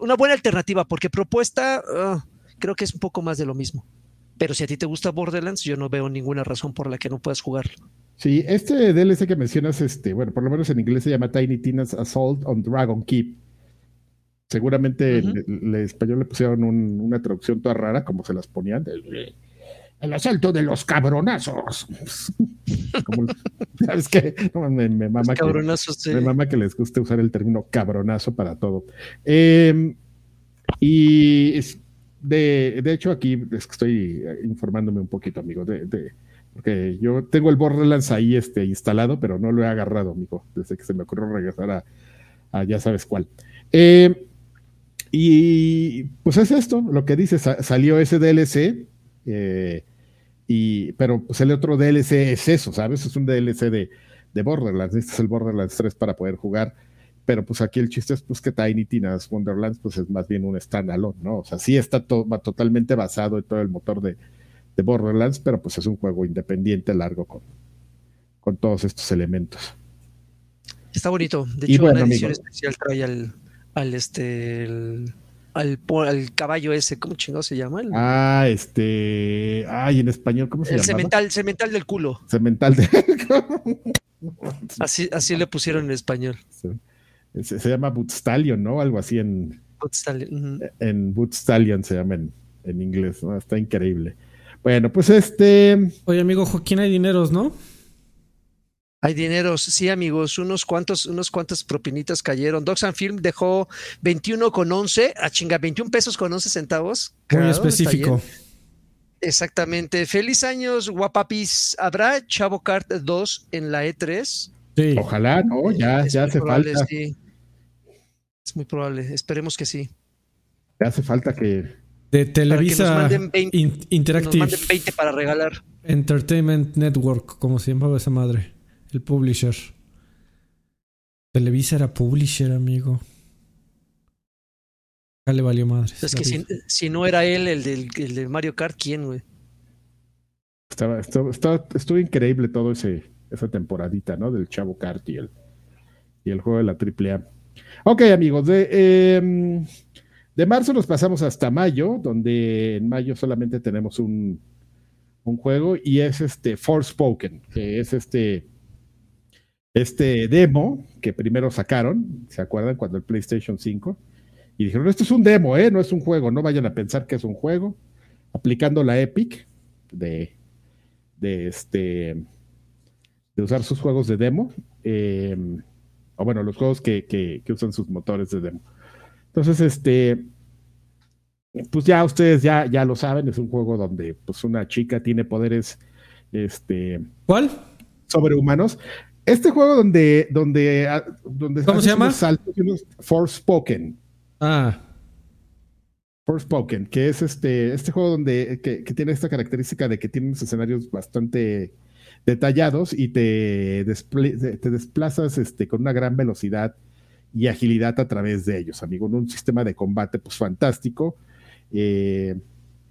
una buena alternativa, porque propuesta ah, creo que es un poco más de lo mismo. Pero si a ti te gusta Borderlands, yo no veo ninguna razón por la que no puedas jugarlo. Sí, este DLC que mencionas, este, bueno, por lo menos en inglés se llama Tiny Tina's Assault on Dragon Keep. Seguramente en, español le pusieron una traducción toda rara, como se las ponían. El, asalto de los cabronazos. (laughs) ¿Sabes qué? me, mama que, me mama que les guste usar el término cabronazo para todo. Em, y de, de, hecho, aquí estoy informándome un poquito, amigo, de, porque yo tengo el Borderlands ahí este, instalado, pero no lo he agarrado, amigo, desde que se me ocurrió regresar a, ya sabes cuál. Eh, y pues es esto, lo que dice, salió ese DLC, eh, y, pero pues el otro DLC es eso, ¿sabes? Es un DLC de, de Borderlands, este es el Borderlands 3 para poder jugar, pero pues aquí el chiste es pues que Tiny Tina's Wonderlands pues es más bien un standalone, ¿no? O sea, sí está totalmente basado en todo el motor de, de, Borderlands, pero pues es un juego independiente largo con, con todos estos elementos. Está bonito, de hecho una edición especial trae al al este al, al, caballo ese, ¿cómo chingado se llama? ah, este, ay, en español, ¿cómo se llama? El cemental, cemental del culo. Cemental del (laughs) así, así le pusieron en español. Se, llama Bootstallion, ¿no? Algo así en Bootstallion. En Bootstallion se llama en, inglés, ¿no? Está increíble. Bueno, pues este. Oye, amigo Joaquín, hay dineros, ¿no? Hay dineros, sí, amigos, unos cuantos, unos cuantas propinitas cayeron. Docs and Film dejó 21 con 11, a chinga, 21 pesos con 11 centavos. Muy específico. Exactamente. Feliz años, guapapis. ¿Habrá Chavo Kart 2 en la E3? Sí. Ojalá, ¿no? Ya, ya hace falta. Es muy probable. Esperemos que sí. Ya hace falta que. De Televisa nos manden 20, Interactive. Nos manden 20 para regalar. Entertainment Network, como se llamaba esa madre. El publisher. Televisa era publisher, amigo. Ya le valió madre. Es que si, no era él el, del, de Mario Kart, ¿quién, güey? Estaba, estuvo, increíble todo ese, esa temporadita, ¿no? Del Chavo Kart y el, y el juego de la AAA. Ok, amigos, de, em, de marzo nos pasamos hasta mayo, donde en mayo solamente tenemos un, un juego y es este Forspoken, que es este este demo que primero sacaron, ¿se acuerdan? Cuando el PlayStation 5, y dijeron, esto es un demo, ¿eh? No es un juego, no vayan a pensar que es un juego, aplicando la Epic de, de este de usar sus juegos de demo, eh, o bueno, los juegos que, que, usan sus motores de demo. Entonces, este, pues ya ustedes ya, ya lo saben, es un juego donde pues una chica tiene poderes, este... ¿Cuál? Sobrehumanos. Este juego donde, donde, ah, donde ¿Cómo se llama? Forspoken. Ah. Forspoken, que es este, este juego donde que, tiene esta característica de que tiene unos escenarios bastante detallados y te, te desplazas este, con una gran velocidad y agilidad a través de ellos, amigo. En un sistema de combate pues fantástico eh,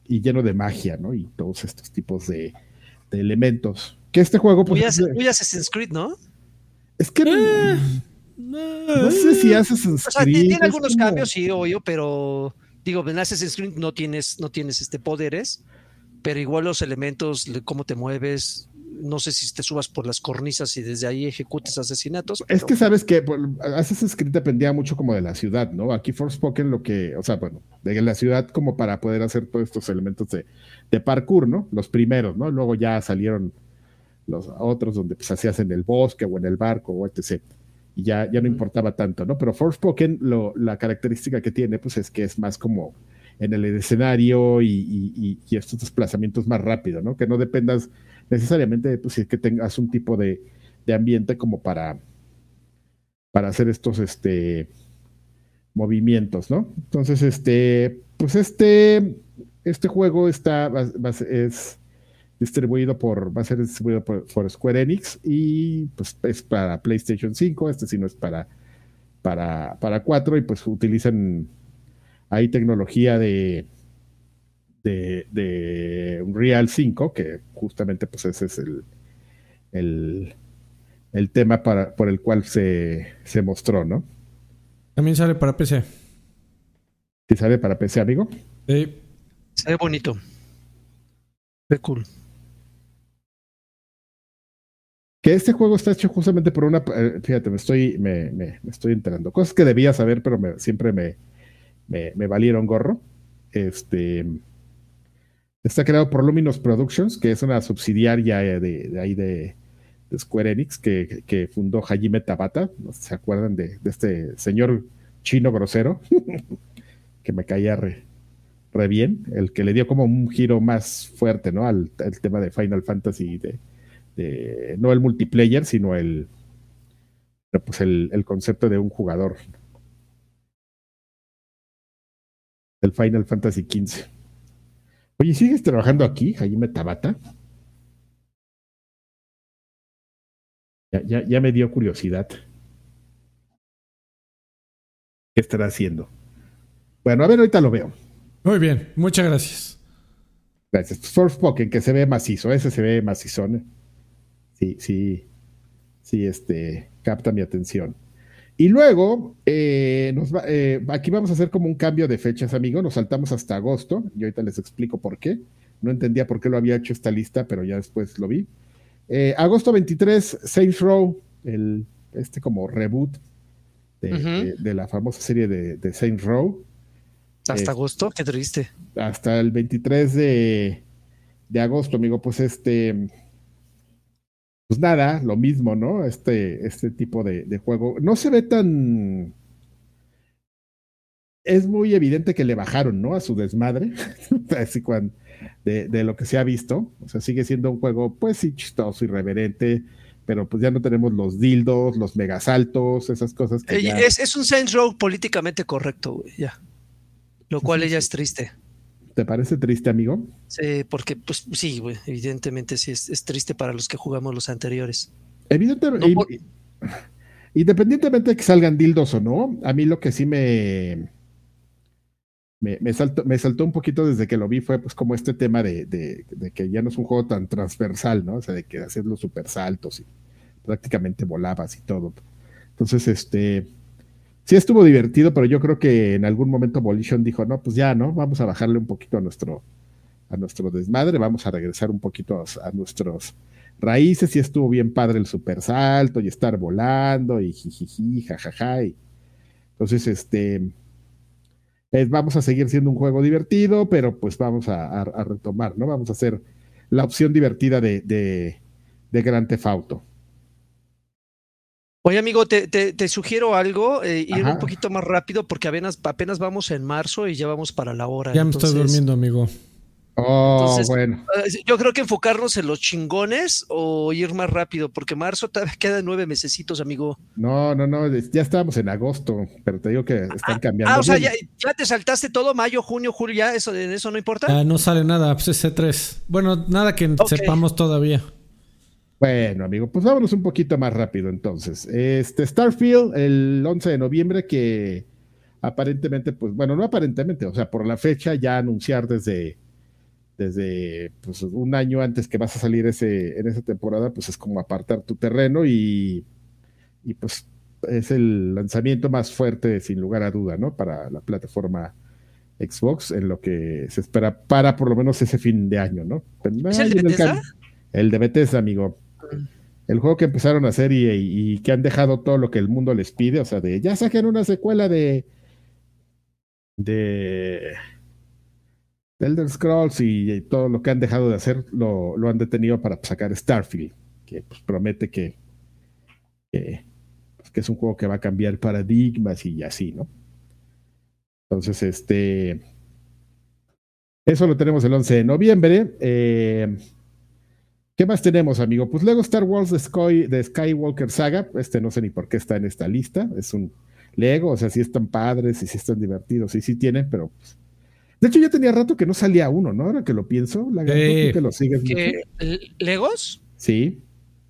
y lleno de magia, ¿no? Y todos estos tipos de, de elementos que este juego. Pues, muy, Assassin's Creed, ¿no? Es que. Eh, no sé si Assassin's o sea, Tiene algunos cambios, sí, obvio, pero. Digo, en Assassin's Creed no tienes, no tienes este poderes, pero igual los elementos, cómo te mueves, no sé si te subas por las cornisas y desde ahí ejecutes asesinatos. Es que sabes que Assassin's Creed dependía mucho como de la ciudad, ¿no? Aquí Forspoken lo que, o sea, bueno, de la ciudad como para poder hacer todos estos elementos de, de parkour, ¿no? Los primeros, ¿no? Luego ya salieron los otros donde pues hacías en el bosque o en el barco o etc. Y ya, ya no importaba tanto, ¿no? Pero Forspoken, lo, la característica que tiene, pues es que es más como en el escenario y, estos desplazamientos más rápido, ¿no? Que no dependas necesariamente de pues, que tengas un tipo de, ambiente como para, para hacer estos este, movimientos, ¿no? Entonces, este, pues este, este juego está, es, distribuido por, va a ser distribuido por, Square Enix y pues es para PlayStation 5, este sí no es para, para, para 4 y pues utilizan hay tecnología de, de, de Unreal 5, que justamente pues ese es el, el, el tema para, por el cual se, se mostró, ¿no? También sale para PC. ¿Sí sale para PC, amigo? Sí. Se ve bonito. Ve cool. Que este juego está hecho justamente por una. eh, Fíjate, me estoy, me, me- estoy enterando. Cosas que debía saber, pero siempre me, me, valieron gorro. Este. Está creado por Luminous Productions, que es una subsidiaria eh, de, ahí de, Square Enix, que, fundó Hajime Tabata. No sé si se acuerdan de, de este señor chino grosero, (laughs) que me caía re, bien, el que le dio como un giro más fuerte, ¿no? Al, al tema de Final Fantasy, de, no el multiplayer, sino el, pues el, el concepto de un jugador. El Final Fantasy XV. Oye, ¿sigues trabajando aquí, Jaime Tabata? Ya, ya, ya me dio curiosidad. ¿Qué estará haciendo? Bueno, a ver, ahorita lo veo. Muy bien, muchas gracias. Gracias. Forspoken, que se ve macizo, ese se ve macizón. Sí, sí, sí, este, capta mi atención. Y luego, eh, nos va- eh, aquí vamos a hacer como un cambio de fechas, amigo. Nos saltamos hasta agosto y ahorita les explico por qué. No entendía por qué lo había hecho esta lista, pero ya después lo vi. Eh, agosto 23, Saints Row, el, este como reboot de, Ujú. de- de la famosa serie de, de Saints Row Hasta agosto, qué triste. hasta el 23 de, de agosto, amigo, pues este, pues nada, lo mismo, ¿no? Este, este tipo de, de juego. No se ve tan... Es muy evidente que le bajaron, ¿no? A su desmadre, (laughs) así cuando, de, de lo que se ha visto. O sea, sigue siendo un juego, pues sí, chistoso, irreverente, pero pues ya no tenemos los dildos, los megasaltos, esas cosas que Eh, ya... Es, es un Saints Row políticamente correcto, güey, ya. Lo cual ella es triste. ¿Te parece triste, amigo? Sí, porque, pues sí, güey, evidentemente sí es, es triste para los que jugamos los anteriores. Evidentemente, No, por- independientemente de que salgan dildos o no, a mí lo que sí me, me, me saltó, me saltó un poquito desde que lo vi fue pues como este tema de, de- de que ya no es un juego tan transversal, ¿no? O sea, de que hacer los super saltos y prácticamente volabas y todo. Entonces, este, sí estuvo divertido, pero yo creo que en algún momento Volition dijo, no, pues ya, ¿no? Vamos a bajarle un poquito a nuestro, a nuestro desmadre, vamos a regresar un poquito a, a nuestros raíces y estuvo bien padre el super salto y estar volando y jijiji, jajaja. Y, entonces, este, eh, vamos a seguir siendo un juego divertido, pero pues vamos a, retomar, ¿no? Vamos a hacer la opción divertida de, de, de Grand Theft Auto. Oye, amigo, te, te- te sugiero algo, eh, ir Ajá. un poquito más rápido porque apenas, apenas vamos en marzo y ya vamos para la hora. Ya me estoy durmiendo, amigo. Oh, Entonces- bueno. eh, Yo creo que enfocarnos en los chingones o ir más rápido, porque marzo todavía quedan nueve mesecitos, amigo. No, no, no, ya estábamos en agosto, pero te digo que están cambiando. Ah, o sea, ya, ya te saltaste todo, mayo, junio, julio, ya, eso, en eso no importa. Ah, no sale nada, pues es C3. Bueno, nada que sepamos todavía. Bueno, amigo, pues vámonos un poquito más rápido entonces. Este Starfield, el 11 de noviembre, que aparentemente, pues, bueno, no aparentemente, o sea, por la fecha ya anunciar desde, desde pues, un año antes que vas a salir ese, en esa temporada, pues es como apartar tu terreno y, y pues es el lanzamiento más fuerte, sin lugar a duda, ¿no? Para la plataforma Xbox, en lo que se espera para por lo menos ese fin de año, ¿no? ¿Es el de Bethesda? el de Bethesda, amigo. El juego que empezaron a hacer y, que han dejado todo lo que el mundo les pide, o sea, de ya saquen una secuela de de de Elder Scrolls y, todo lo que han dejado de hacer lo, han detenido para sacar Starfield, que pues, promete pues, que es un juego que va a cambiar paradigmas y así, ¿no? Entonces, este eso lo tenemos el 11 de noviembre. Eh, ¿Qué más tenemos, amigo? Pues luego Star Wars The, Sky, The Skywalker Saga. Este no sé ni por qué está en esta lista. Es un Lego, o sea, sí están padres y sí están divertidos, y sí tienen, pero. pues, de hecho, ya tenía rato que no salía uno, ¿no? Ahora que lo pienso, la Sí. que lo sigues mucho. ¿Qué, ¿Legos? Sí.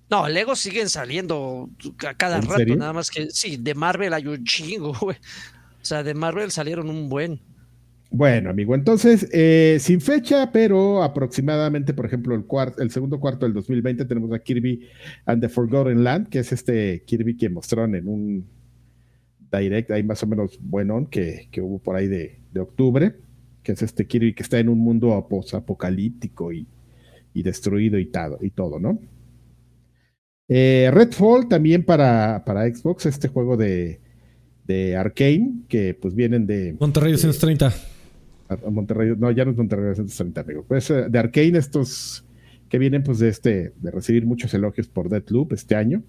No, Legos siguen saliendo a cada ¿En rato, serio? nada más que sí, de Marvel hay un chingo, güey. O sea, de Marvel salieron un buen. Bueno, amigo, entonces, eh, sin fecha, pero aproximadamente, por ejemplo, el, el segundo cuarto del 2020 tenemos a Kirby and the Forgotten Land, que es este Kirby que mostraron en un direct ahí más o menos bueno que, hubo por ahí de, octubre, que es este Kirby que está en un mundo apocalíptico y, destruido y, y todo, ¿no? Eh, Redfall también para, para Xbox, este juego de, de Arkane, que pues vienen de... Monterrey 230. Monterrey, no, ya no es Monterrey 230, amigo. Pues eh, de Arkane estos que vienen pues de este, de recibir muchos elogios por Deathloop este año.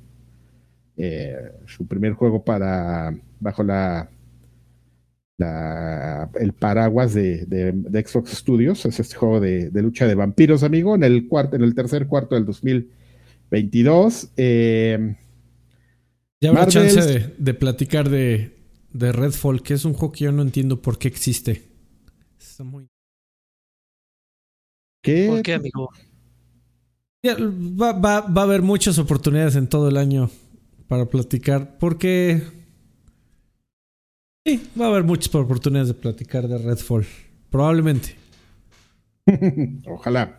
Eh, su primer juego para, bajo la, la el paraguas de, de, Xbox Studios, es este juego de, lucha de vampiros, amigo, en el cuarto, en el tercer cuarto del 2022. Eh, ya habrá chance de, platicar de, de Redfall, que es un juego que yo no entiendo por qué existe. ¿Qué? ¿Por qué, amigo? Va, va, va, a haber muchas oportunidades en todo el año para platicar, porque... Sí, va a haber muchas oportunidades de platicar de Redfall. Probablemente. (laughs) Ojalá.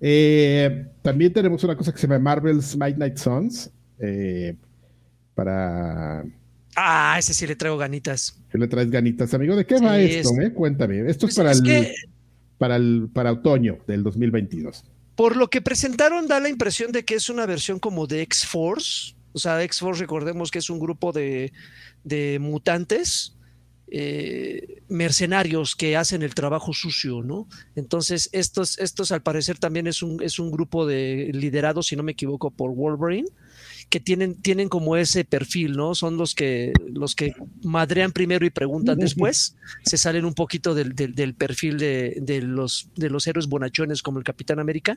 Eh, también tenemos una cosa que se llama Marvel's Midnight Suns. Eh, para. Ah, ese sí le traigo ganitas. ¿Qué le traes ganitas, amigo? ¿De qué va esto? Eh? Cuéntame. Esto es, pues para, el, para, el, para otoño del 2022. Por lo que presentaron, da la impresión de que es una versión como de X-Force. O sea, X-Force, recordemos que es un grupo de, de mutantes eh, mercenarios que hacen el trabajo sucio, ¿no? Entonces, estos, estos al parecer también es un, es un grupo de liderado, si no me equivoco, por Wolverine que tienen, tienen como ese perfil, ¿no? Son los que, los que madrean primero y preguntan después, se salen un poquito del, perfil de, los, de los héroes bonachones como el Capitán América,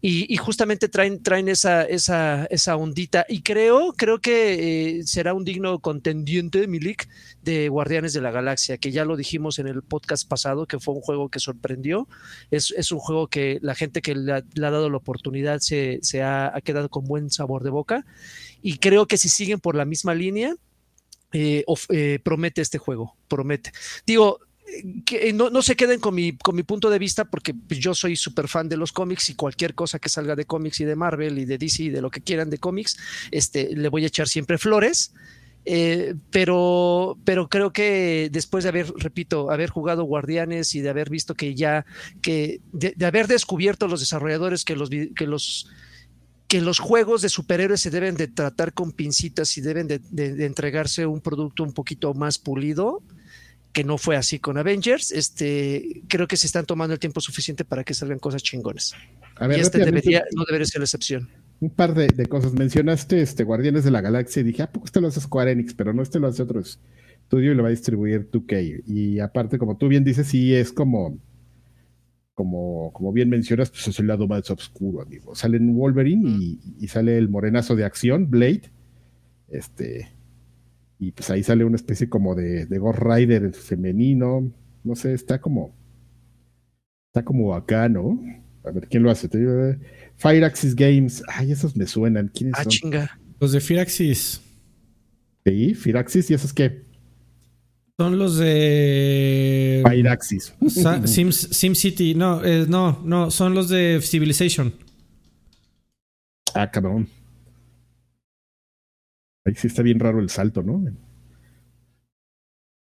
y, justamente traen, traen esa, esa, esa ondita, y creo, creo que eh, será un digno contendiente, Milik, de Guardianes de la Galaxia, que ya lo dijimos en el podcast pasado, que fue un juego que sorprendió, es, un juego que la gente que le ha, dado la oportunidad se, se ha, quedado con buen sabor de boca y creo que si siguen por la misma línea, eh, eh, promete este juego, promete. Digo, que no, se queden con mi, con mi punto de vista porque yo soy súper fan de los cómics y cualquier cosa que salga de cómics y de Marvel y de DC y de lo que quieran de cómics, este, le voy a echar siempre flores. Eh, pero, pero creo que después de haber, repito, haber jugado Guardianes y de haber visto que ya, que de, de haber descubierto los desarrolladores que los, que los que los juegos de superhéroes se deben de tratar con pincitas y deben de, entregarse un producto un poquito más pulido, que no fue así con Avengers, este, creo que se están tomando el tiempo suficiente para que salgan cosas chingones. y este debería, no debería ser la excepción. Un par de, cosas. Mencionaste este Guardianes de la Galaxia y dije, ¿a poco este lo hace Square Enix? Pero no, este lo hace otro estudio y lo va a distribuir 2K. Y aparte, como tú bien dices, sí es como como, como bien mencionas, pues es el lado más oscuro, amigo. Salen Wolverine y, y, sale el morenazo de acción, Blade. Este. Y pues ahí sale una especie como de, de Ghost Rider femenino. No sé, está como. Está como acá, ¿no? A ver, ¿quién lo hace? Fireaxis Games. Ay, esos me suenan. ¿Quiénes ah, chinga. Los de Firaxis. Sí, Firaxis, ¿y esos qué? Son los de. Pyraxis. Sim, City. No, eh, no, no. Son los de Civilization. Ah, cabrón. Ahí sí está bien raro el salto, ¿no?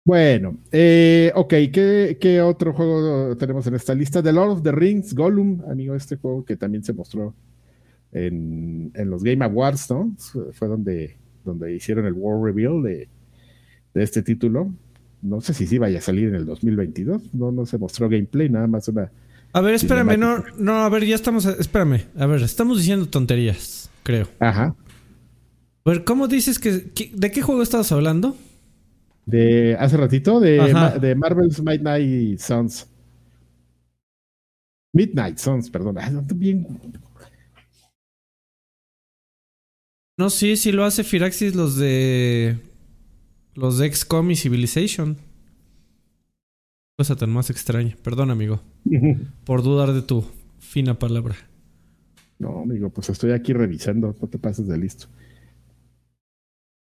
Bueno, eh, ok, ¿Qué, ¿qué, otro juego tenemos en esta lista? The Lord of the Rings, Gollum, amigo, este juego que también se mostró en, en los Game Awards, ¿no? Fue donde, donde hicieron el World Reveal de, de este título no sé si sí vaya a salir en el 2022. No, no se mostró gameplay, nada más una. A ver, espérame, no, no, a ver, ya estamos. Espérame, a ver, estamos diciendo tonterías, creo. Ajá. A ver, ¿cómo dices que. ¿De qué juego estabas hablando? De hace ratito, de, de Marvel's Midnight Suns. Midnight Suns, perdón. bien. No, sí, sí lo hace Firaxis los de. Los de XCOM y Civilization. Cosa tan más extraña. Perdón, amigo. (laughs) por dudar de tu fina palabra. No, amigo, pues estoy aquí revisando. No te pases de listo.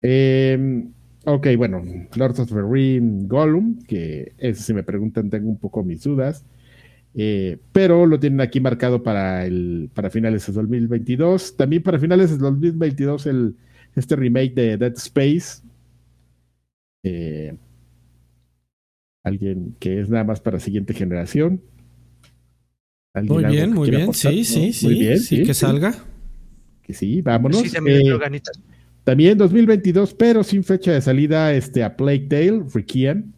Em, ok, bueno, Lord of the Ring Gollum, que eso si me preguntan tengo un poco mis dudas. Eh, pero lo tienen aquí marcado para, el, para finales de 2022. También para finales de 2022 el, este remake de Dead Space. Eh, alguien que es nada más para siguiente generación. Muy bien, muy bien. Sí, sí, sí, sí, que salga. Que sí, vámonos. Eh, también 2022, pero sin fecha de salida, este, a Plague Tale, Requiem.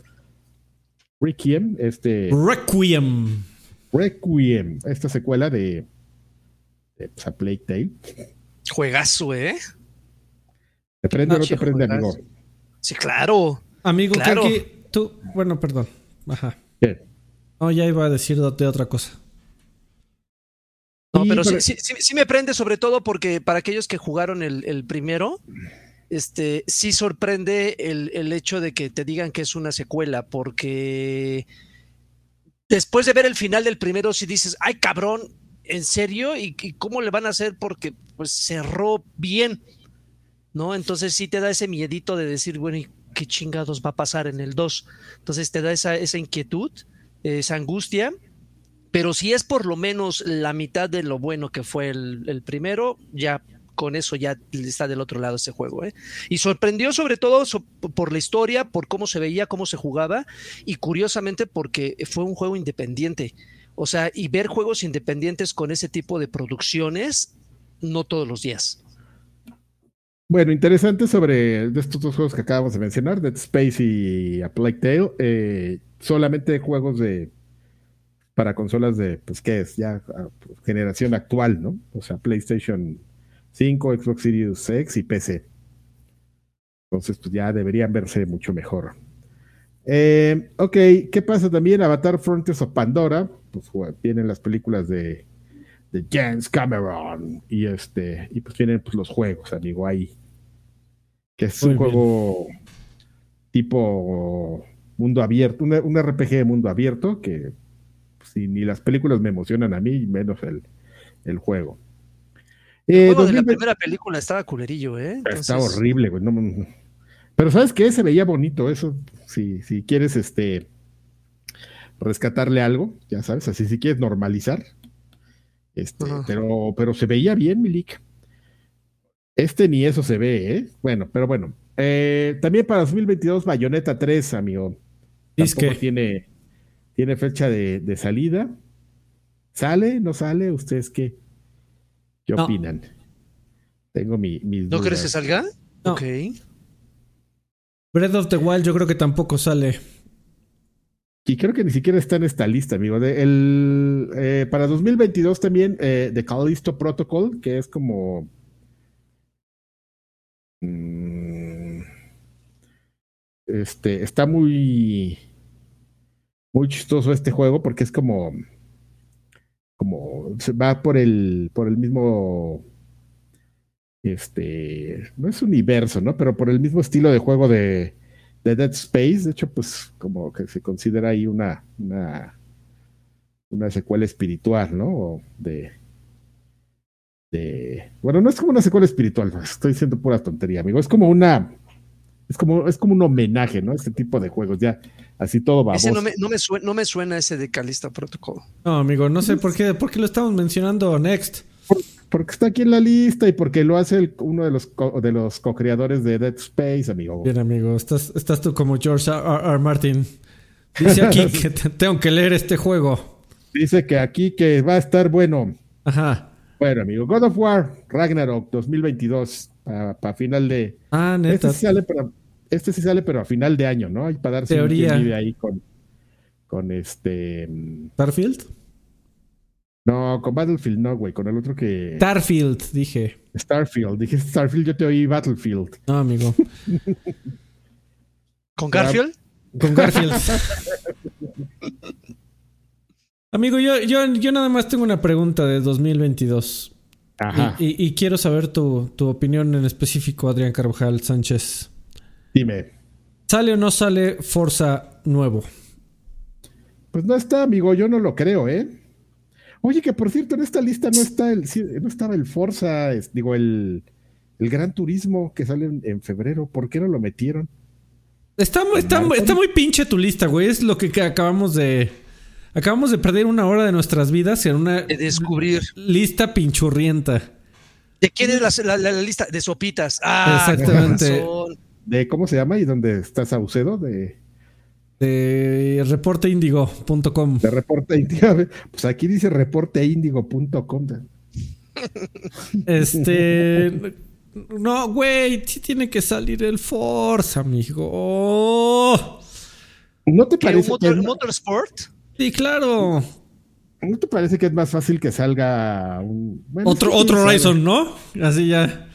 Requiem, este. Requiem. Requiem, esta secuela de, de pues, a Plague Tale. Juegazo, ¿eh? ¿Te prende o no te prende, amigo? Sí, claro. Amigo, claro. tú, bueno, perdón. Ajá. ¿Qué? No, ya iba a decir de otra cosa. No, pero, sí, sí, me prende sobre todo porque para aquellos que jugaron el, primero, este, sí sorprende el, el, hecho de que te digan que es una secuela, porque después de ver el final del primero, si dices, ay cabrón, ¿en serio? ¿Y, cómo le van a hacer? Porque pues cerró bien, ¿no? Entonces sí te da ese miedito de decir, bueno, ¿y qué chingados va a pasar en el 2? Entonces te da esa, esa inquietud, esa angustia. Pero si es por lo menos la mitad de lo bueno que fue el, primero, ya con eso ya está del otro lado ese juego. ¿eh? Y sorprendió sobre todo por la historia, por cómo se veía, cómo se jugaba y curiosamente porque fue un juego independiente. O sea, y ver juegos independientes con ese tipo de producciones, no todos los días. Bueno, interesante sobre estos dos juegos que acabamos de mencionar, Dead Space y A Plague Tale. Eh, solamente juegos de para consolas de, pues, ¿qué es? Ya generación actual, ¿no? O sea, PlayStation 5, Xbox Series X y PC. Entonces, pues ya deberían verse mucho mejor. Eh, ok, ¿qué pasa también? Avatar Frontiers of Pandora. Pues vienen las películas de, de James Cameron. Y este, y pues vienen pues, los juegos, amigo, ahí. Que es un juego tipo mundo abierto, un, un, RPG de mundo abierto, que pues, ni las películas me emocionan a mí, menos el, el juego. El juego de la primera película estaba culerillo, ¿eh? Estaba horrible, güey. Pero ¿sabes qué? Se veía bonito eso. Si, si quieres este rescatarle algo, ya sabes, así si quieres normalizar. Este, pero, pero se veía bien, Milik. Este ni eso se ve, ¿eh? Bueno, pero bueno. Eh, también para 2022, Bayonetta 3, amigo. Es que tiene, tiene fecha de, de salida. ¿Sale? ¿No sale? ¿Ustedes qué? ¿Qué opinan? Tengo mi, mis ¿No crees que salga? Ok. Breath of the Wild yo creo que tampoco sale. Y creo que ni siquiera está en esta lista, amigo. De el, eh, para 2022 también eh, The Callisto Protocol, que es como... Mm, este, está muy... Muy chistoso este juego porque es como como va por el, por el mismo, este, no es universo, ¿no? Pero por el mismo estilo de juego de, de Dead Space. De hecho, pues como que se considera ahí una, una, una secuela espiritual, ¿no? De, de, bueno, no es como una secuela espiritual, estoy diciendo pura tontería, amigo. Es como una, es como, es como un homenaje, ¿no? Este tipo de juegos, ya así todo va. Ese no me, no, me suena, no me suena ese de Calista Protocol. No, amigo, no sé por qué, por qué lo estamos mencionando next. porque está aquí en la lista y porque lo hace uno de los, de los co-creadores de Dead Space, amigo. Bien, amigo, estás, estás tú como George R. Martin. Dice aquí (laughs) que tengo que leer este juego. Dice que aquí que va a estar bueno. Ajá. Bueno, amigo, God of War Ragnarok 2022 para final de. Ah, neta. Este sale para, este sí sale, pero a final de año, ¿no? Hay para darse Teoría. un ahí con, con este. ¿Starfield? No, con Battlefield no, güey, con el otro que. Starfield, dije. Starfield, dije Starfield, yo te oí Battlefield. No, amigo. (laughs) ¿Con Garfield? Con Garfield. (laughs) amigo, yo, yo, yo nada más tengo una pregunta de 2022. Ajá. Y, y, quiero saber tu, tu opinión en específico, Adrián Carvajal Sánchez. Dime. ¿Sale o no sale Forza nuevo? Pues no está, amigo, yo no lo creo, ¿eh? Oye, que por cierto, en esta lista no está el, no estaba el Forza, digo, el, el Gran Turismo que sale en, febrero. ¿Por qué no lo metieron? Está, muy- está, muy- está muy pinche tu lista, güey. Es lo que, que acabamos de. Acabamos de perder una hora de nuestras vidas en una De descubrir. lista pinchurrienta. ¿De quién es la, la- la lista? De sopitas. Ah, Exactamente. razón. ¿De cómo se llama y dónde está Saucedo? De, De reporteindigo.com. de reporte índigo. (laughs) Pues aquí dice reporteindigo.com. Este. (laughs) No, güey, sí tiene que salir el Force, amigo. Oh, ¿No te ¿Qué, parece motor- es- Motorsport? sí, claro. ¿No te parece que es más fácil que salga un. bueno, Otro, sí, otro Horizon, ¿no? Así ya.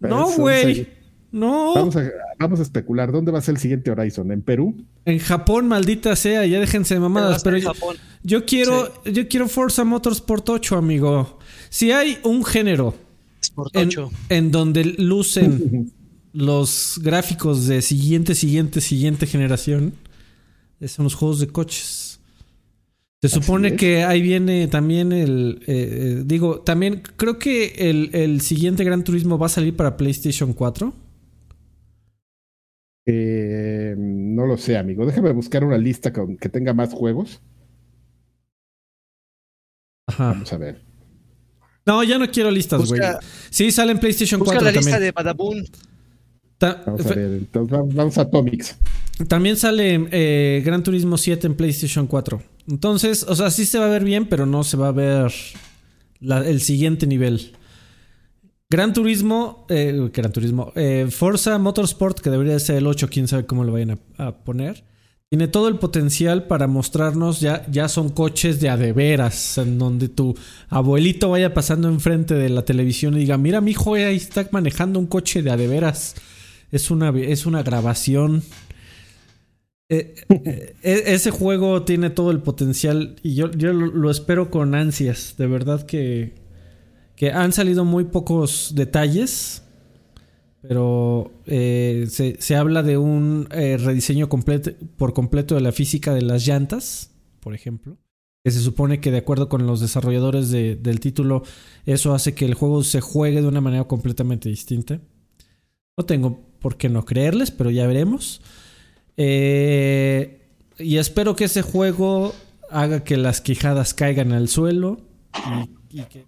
Pero No, güey. No. Vamos a, vamos a especular. ¿Dónde va a ser el siguiente Horizon? ¿En Perú? En Japón, maldita sea, ya déjense de mamadas. Pero en yo, Japón. yo quiero, yo quiero Forza Motorsport 8, amigo. Si hay un género Sport en, 8. en donde lucen (laughs) los gráficos de siguiente, siguiente, siguiente generación, son los juegos de coches. Se Así supone es. que ahí viene también el. eh, eh, digo, también creo que el, el siguiente Gran Turismo va a salir para PlayStation 4. Eh, no lo sé, amigo. Déjame buscar una lista con, que tenga más juegos. Ajá. Vamos a ver. No, ya no quiero listas, güey. Busca, Sí, sale en PlayStation busca 4 la lista de Badaboom. Ta- Vamos a ver. Entonces vamos, a Atomics. También sale eh, Gran Turismo 7 en PlayStation 4. Entonces, o sea, sí se va a ver bien, pero no se va a ver la- el siguiente nivel. Gran Turismo, eh, Gran Turismo, eh, Forza Motorsport, que debería ser el 8, quién sabe cómo lo vayan a, poner. Tiene todo el potencial para mostrarnos, ya, ya son coches de a de veras, en donde tu abuelito vaya pasando enfrente de la televisión y diga, mira, mi hijo ahí está manejando un coche de a de veras. Es una, es una grabación. Eh, eh, e- ese juego tiene todo el potencial y yo, yo lo espero con ansias. De verdad que, que han salido muy pocos detalles, pero eh, se, se habla de un eh, rediseño por completo de la física de las llantas, por ejemplo. Que se supone que de acuerdo con los desarrolladores de- del título, eso hace que el juego se juegue de una manera completamente distinta. No tengo por qué no creerles, pero ya veremos. Eh, y espero que ese juego haga que las quijadas caigan al suelo y que,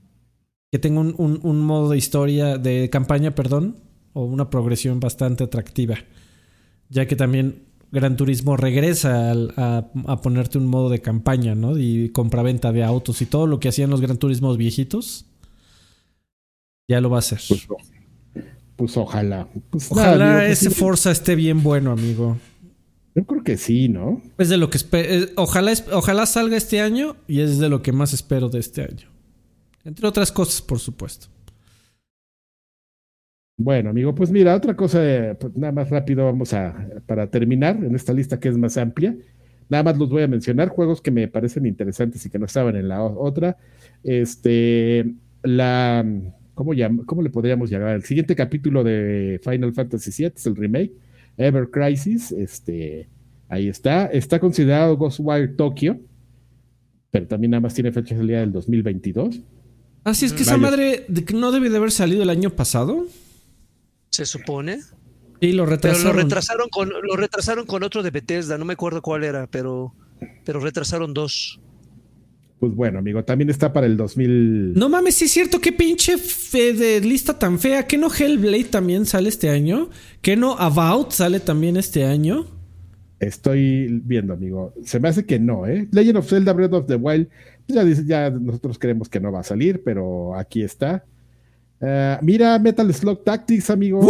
que tenga un, un- un modo de historia, de campaña, perdón, o una progresión bastante atractiva. Ya que también Gran Turismo regresa al- a, a ponerte un modo de campaña, ¿no? Y compraventa de autos y todo lo que hacían los Gran Turismos viejitos. Ya lo va a hacer. Pues, pues ojalá. Pues nada, Ojalá amigo, pues ese sí, Forza esté bien bueno, amigo. Yo creo que sí, ¿no? Es de lo que eh, ojalá, ojalá salga este año y es de lo que más espero de este año. Entre otras cosas, por supuesto. Bueno, amigo, pues mira, otra cosa, eh, pues nada más rápido vamos a, para terminar en esta lista que es más amplia. Nada más los voy a mencionar, juegos que me parecen interesantes y que no estaban en la otra. Este, la, ¿cómo, llam- ¿cómo le podríamos llamar? El siguiente capítulo de Final Fantasy VII es el remake, Ever Crisis, este, ahí está. Está considerado Ghostwire Tokyo, pero también nada más tiene fecha de salida del 2022. Así es que esa madre de que no debe de haber salido el año pasado. Se supone. Y lo Pero retrasaron. lo retrasaron con lo retrasaron con otro de Bethesda, no me acuerdo cuál era, pero pero retrasaron dos. Pues bueno, amigo, también está para el 2000. No mames, sí es cierto, qué pinche fe de lista tan fea. ¿Que no Hellblade también sale este año? ¿Que no About sale también este año? Estoy viendo, amigo. Se me hace que no, ¿eh? Legend of Zelda Breath of the Wild, pues ya, dice- ya nosotros creemos que no va a salir, pero aquí está. Ah, mira, Metal Slug Tactics, amigo.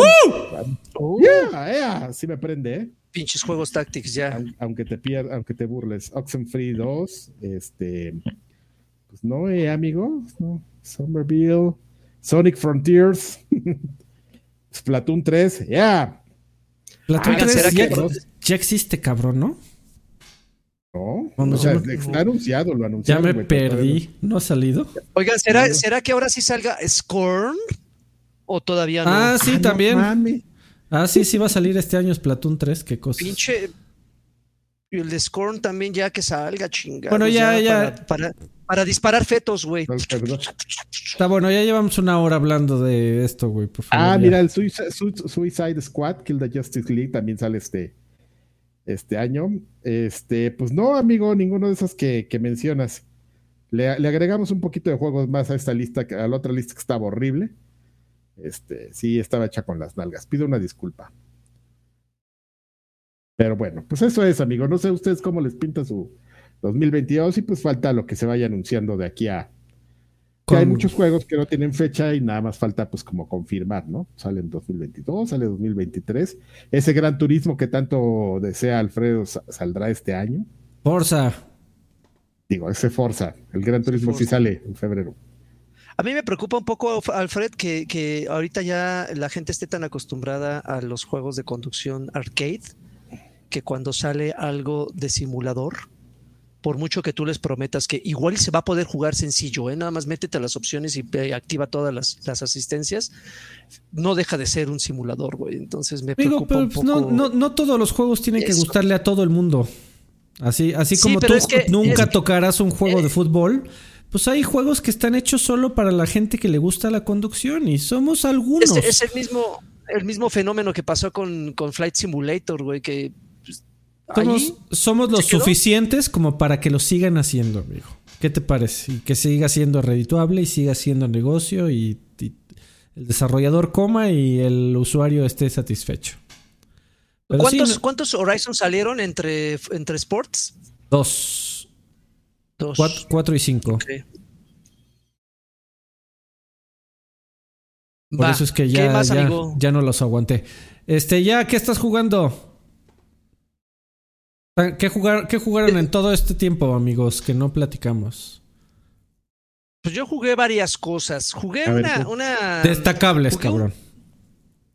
Oh, Yeah, yeah, sí me prende, ¿eh? Pinches juegos Tactics ya. Aun- Aunque te pier- aunque te burles. Oxenfree 2, este. Pues no, eh, amigo. No. Somerville, Sonic Frontiers, (laughs) Splatoon 3, yeah. Platón Oigan, 3 ¿será ya, que- ya existe, cabrón, ¿no? No, o sea, me- está anunciado, lo Ya anunciaron. me todavía no. perdí. ¿No ha salido? Oigan, ¿será, ¿será que ahora sí salga Scorn? ¿O todavía no? Ah, sí, Ah, también. Ah, sí, sí va a salir este año Splatoon 3. Qué cosa. Pinche. Y el de Scorn también ya que salga, chingada. Bueno, ya, ya. Para, para, para disparar fetos, güey. Está bueno, ya llevamos una hora hablando de esto, güey, por favor. Ah, ya. mira, el Suicide, Su- Suicide Squad, Kill the Justice League, también sale este, este año. Este, pues no, amigo, ninguno de esos que, mencionas. Le, agregamos un poquito de juegos más a esta lista, a la otra lista que estaba horrible. Este, sí, estaba hecha con las nalgas. Pido una disculpa. Pero bueno, pues eso es, amigo. No sé ustedes cómo les pinta su 2022 y pues falta lo que se vaya anunciando de aquí a, hay muchos juegos que no tienen fecha y nada más falta pues como confirmar, ¿no? Sale en 2022, sale en 2023. Ese gran turismo que tanto desea Alfredo saldrá este año. Forza. Digo, ese Forza. El gran turismo sí sale en febrero. A mí me preocupa un poco, Alfred, que, que ahorita ya la gente esté tan acostumbrada a los juegos de conducción arcade que cuando sale algo de simulador, por mucho que tú les prometas que igual se va a poder jugar sencillo, ¿eh? nada más métete a las opciones y activa todas las, asistencias, no deja de ser un simulador, güey. Entonces me preocupa un pues, poco no, todos los juegos tienen que gustarle a todo el mundo. Así, así como tú nunca tocarás un juego de eh, fútbol, pues hay juegos que están hechos solo para la gente que le gusta la conducción y somos algunos. Es, el mismo, el mismo fenómeno que pasó con, con Flight Simulator, güey, que somos, somos los suficientes como para que lo sigan haciendo, amigo. ¿Qué te parece? Y que siga siendo redituable y siga siendo negocio y, el desarrollador coma y el usuario esté satisfecho. ¿Cuántos, Horizon salieron entre, entre sports? Dos. Dos. Cuatro, y cinco. Por eso es que ya, ya, ya, no los aguanté. Este, ya, ¿qué estás jugando? ¿Qué, jugar, ¿Qué jugaron en todo este tiempo, amigos, que no platicamos? Pues yo jugué varias cosas. Jugué una, una, Destacables, cabrón.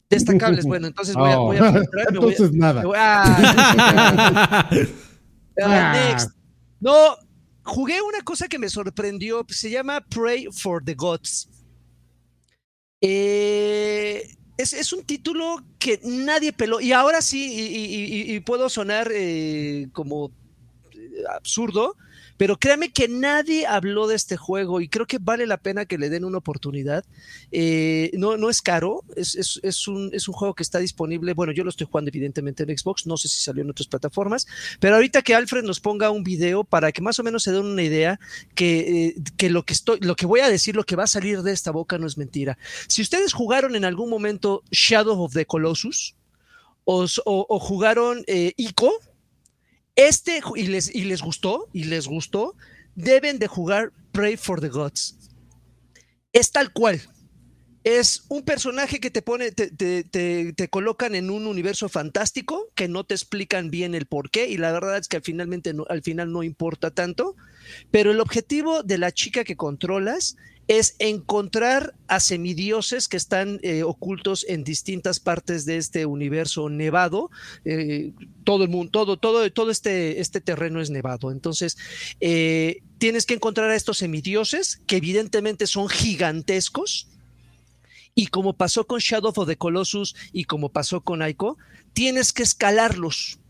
Destacables, bueno, entonces voy a, voy (laughs) Entonces nada. (laughs) next. No, jugué una cosa que me sorprendió. Se llama Pray for the Gods. Eh, es, un título que nadie peló. Y ahora sí, y, puedo sonar eh, como eh, absurdo, pero créame que nadie habló de este juego y creo que vale la pena que le den una oportunidad. Eh, no, no es caro, es, un, es un juego que está disponible. Bueno, yo lo estoy jugando evidentemente en Xbox, no sé si salió en otras plataformas, pero ahorita que Alfred nos ponga un video para que más o menos se den una idea que, eh, lo que estoy, lo que voy a decir, lo que va a salir de esta boca no es mentira. Si ustedes jugaron en algún momento Shadow of the Colossus o, jugaron eh, Ico, este, y les, y les gustó, y les gustó, deben de jugar Pray for the Gods. Es tal cual. Es un personaje que te pone, te, te, colocan en un universo fantástico que no te explican bien el por qué, y la verdad es que finalmente al final no importa tanto. Pero el objetivo de la chica que controlas es encontrar a semidioses que están eh, ocultos en distintas partes de este universo nevado. Eh, todo el mundo, todo, todo, todo este, este terreno es nevado. Entonces, eh, tienes que encontrar a estos semidioses que evidentemente son gigantescos. Y como pasó con Shadow of the Colossus y como pasó con Aiko, tienes que escalarlos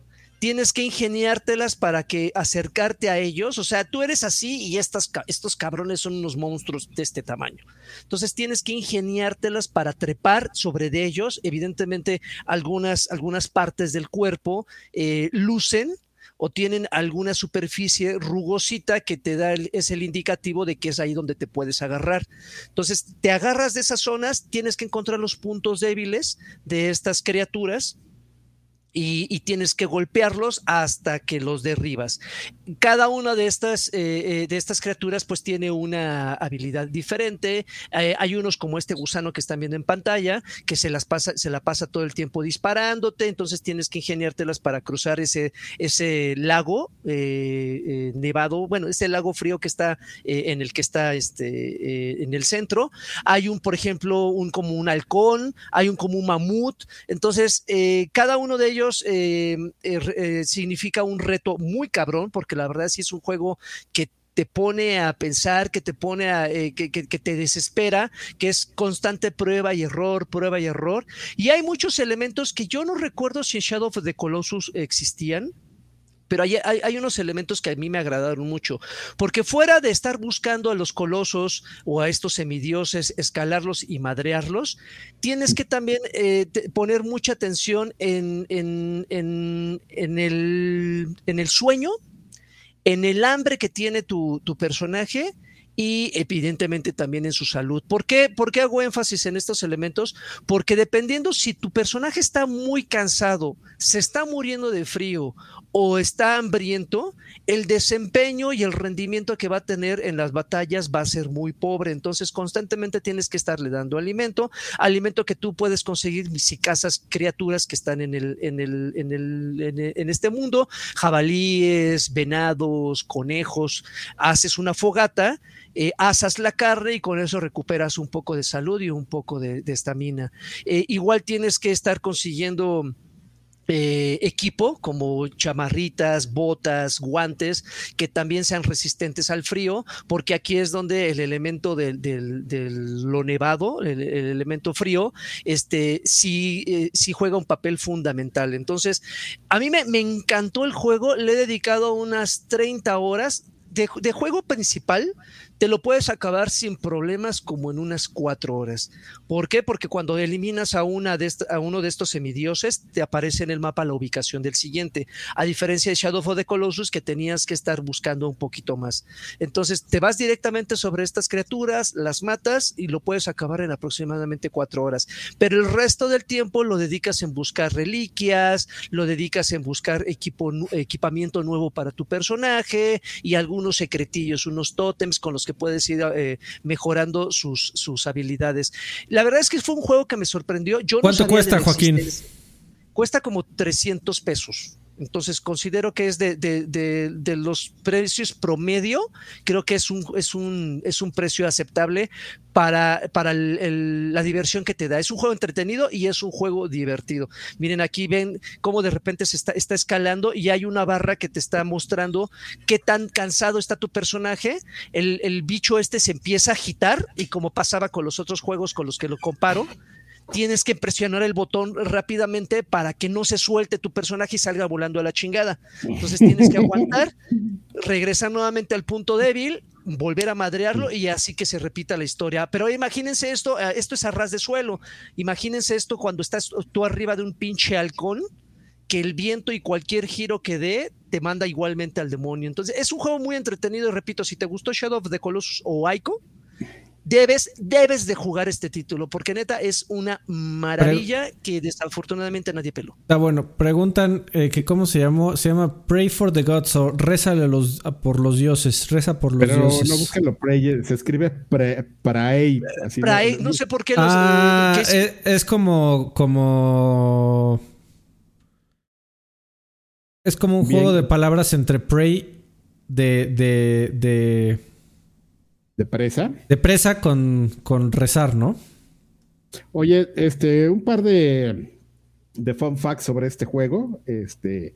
tienes que ingeniártelas para que acercarte a ellos. O sea, tú eres así y estos cabrones son unos monstruos de este tamaño. Entonces tienes que ingeniártelas para trepar sobre de ellos. Evidentemente, algunas, algunas partes del cuerpo eh, lucen o tienen alguna superficie rugosita que te da es el indicativo de que es ahí donde te puedes agarrar. Entonces, te agarras de esas zonas, tienes que encontrar los puntos débiles de estas criaturas y, tienes que golpearlos hasta que los derribas. Cada una de estas, eh, eh, de estas criaturas pues tiene una habilidad diferente. Eh, hay unos como este gusano que están viendo en pantalla que se, las pasa, se la pasa todo el tiempo disparándote, entonces tienes que ingeniártelas para cruzar ese, ese lago nevado, bueno, ese lago frío que está en el que está este, en el centro. Hay un, por ejemplo, un como un halcón, hay un como un mamut, entonces cada uno de ellos eh, eh, eh, significa un reto muy cabrón, porque la verdad sí es un juego que te pone a pensar, que te pone a, que, te desespera, que es constante prueba y error, prueba y error. Y hay muchos elementos que yo no recuerdo si en Shadow of the Colossus existían, pero hay, hay, unos elementos que a mí me agradaron mucho, porque fuera de estar buscando a los colosos o a estos semidioses, escalarlos y madrearlos, tienes que también eh, poner mucha atención en, en, en, el, en el sueño, en el hambre que tiene tu, tu personaje y evidentemente también en su salud. ¿Por qué? ¿Por qué hago énfasis en estos elementos? Porque dependiendo si tu personaje está muy cansado, se está muriendo de frío o está hambriento, el desempeño y el rendimiento que va a tener en las batallas va a ser muy pobre. Entonces, constantemente tienes que estarle dando alimento, alimento que tú puedes conseguir si cazas criaturas que están en, el, en, el, en, el, en este mundo, jabalíes, venados, conejos, haces una fogata eh, asas la carne y con eso recuperas un poco de salud y un poco de estamina. Eh, igual tienes que estar consiguiendo eh, equipo como chamarritas, botas, guantes, que también sean resistentes al frío, porque aquí es donde el elemento del, lo nevado, el, elemento frío, este, sí, sí, juega un papel fundamental. Entonces, a mí me, encantó el juego, le he dedicado unas 30 horas. De, de, juego principal te lo puedes acabar sin problemas como en unas cuatro horas. ¿Por qué? Porque cuando eliminas a, uno de estos semidioses, te aparece en el mapa la ubicación del siguiente, a diferencia de Shadow of the Colossus, que tenías que estar buscando un poquito más. Entonces, te vas directamente sobre estas criaturas, las matas y lo puedes acabar en aproximadamente cuatro horas. Pero el resto del tiempo lo dedicas en buscar reliquias, lo dedicas en buscar equipo, equipamiento nuevo para tu personaje y algunos secretillos, unos tótems con los que puedes ir eh, mejorando sus, sus habilidades. La verdad es que fue un juego que me sorprendió. Yo ¿Cuánto cuesta, Joaquín? Cuesta como 300 pesos. Entonces considero que es de, de, de, los precios promedio, creo que es un, es un, es un precio aceptable para, para la diversión que te da. Es un juego entretenido y es un juego divertido. Miren, aquí ven cómo de repente se está, está escalando y hay una barra que te está mostrando qué tan cansado está tu personaje. El, el bicho este se empieza a agitar y como pasaba con los otros juegos con los que lo comparo, tienes que presionar el botón rápidamente para que no se suelte tu personaje y salga volando a la chingada. Entonces tienes que aguantar, (laughs) regresar nuevamente al punto débil, volver a madrearlo y así que se repita la historia. Pero imagínense esto, eh, esto es a ras de suelo. Imagínense esto cuando estás tú arriba de un pinche halcón que el viento y cualquier giro que dé te manda igualmente al demonio. Entonces, es un juego muy entretenido repito, si te gustó Shadow of the Colossus o Aiko, debes, debes de jugar este título, porque neta es una maravilla que desafortunadamente nadie peló. Está bueno. Preguntan eh, que cómo se llamó. Se llama Pray for the Gods o Rézale los, por los dioses. Reza por los Pero dioses. no busquen lo pray, se escribe pre, pray. Así pray, no, sé por qué. Los, ah, es? Es, es como, como... Es como un juego de palabras entre pray de, de, de ¿De presa? De presa con, con rezar, ¿no? Oye, este, un par de, de fun facts sobre este juego. Este,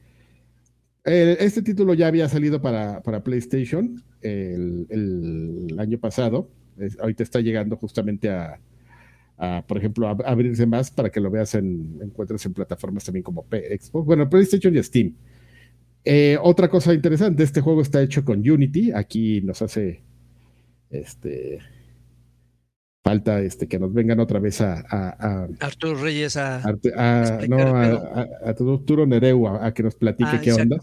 este título ya había salido para, para PlayStation el, año pasado. ahorita está llegando justamente a, por ejemplo, a, abrirse más para que lo veas en, encuentres en plataformas también como Xbox, bueno, PlayStation y Steam. Eh, otra cosa interesante, este juego está hecho con Unity. Aquí nos hace este falta este que nos vengan otra vez a, a, Arturo Reyes a, no a, Arturo Nereu a, que nos platique ah, qué onda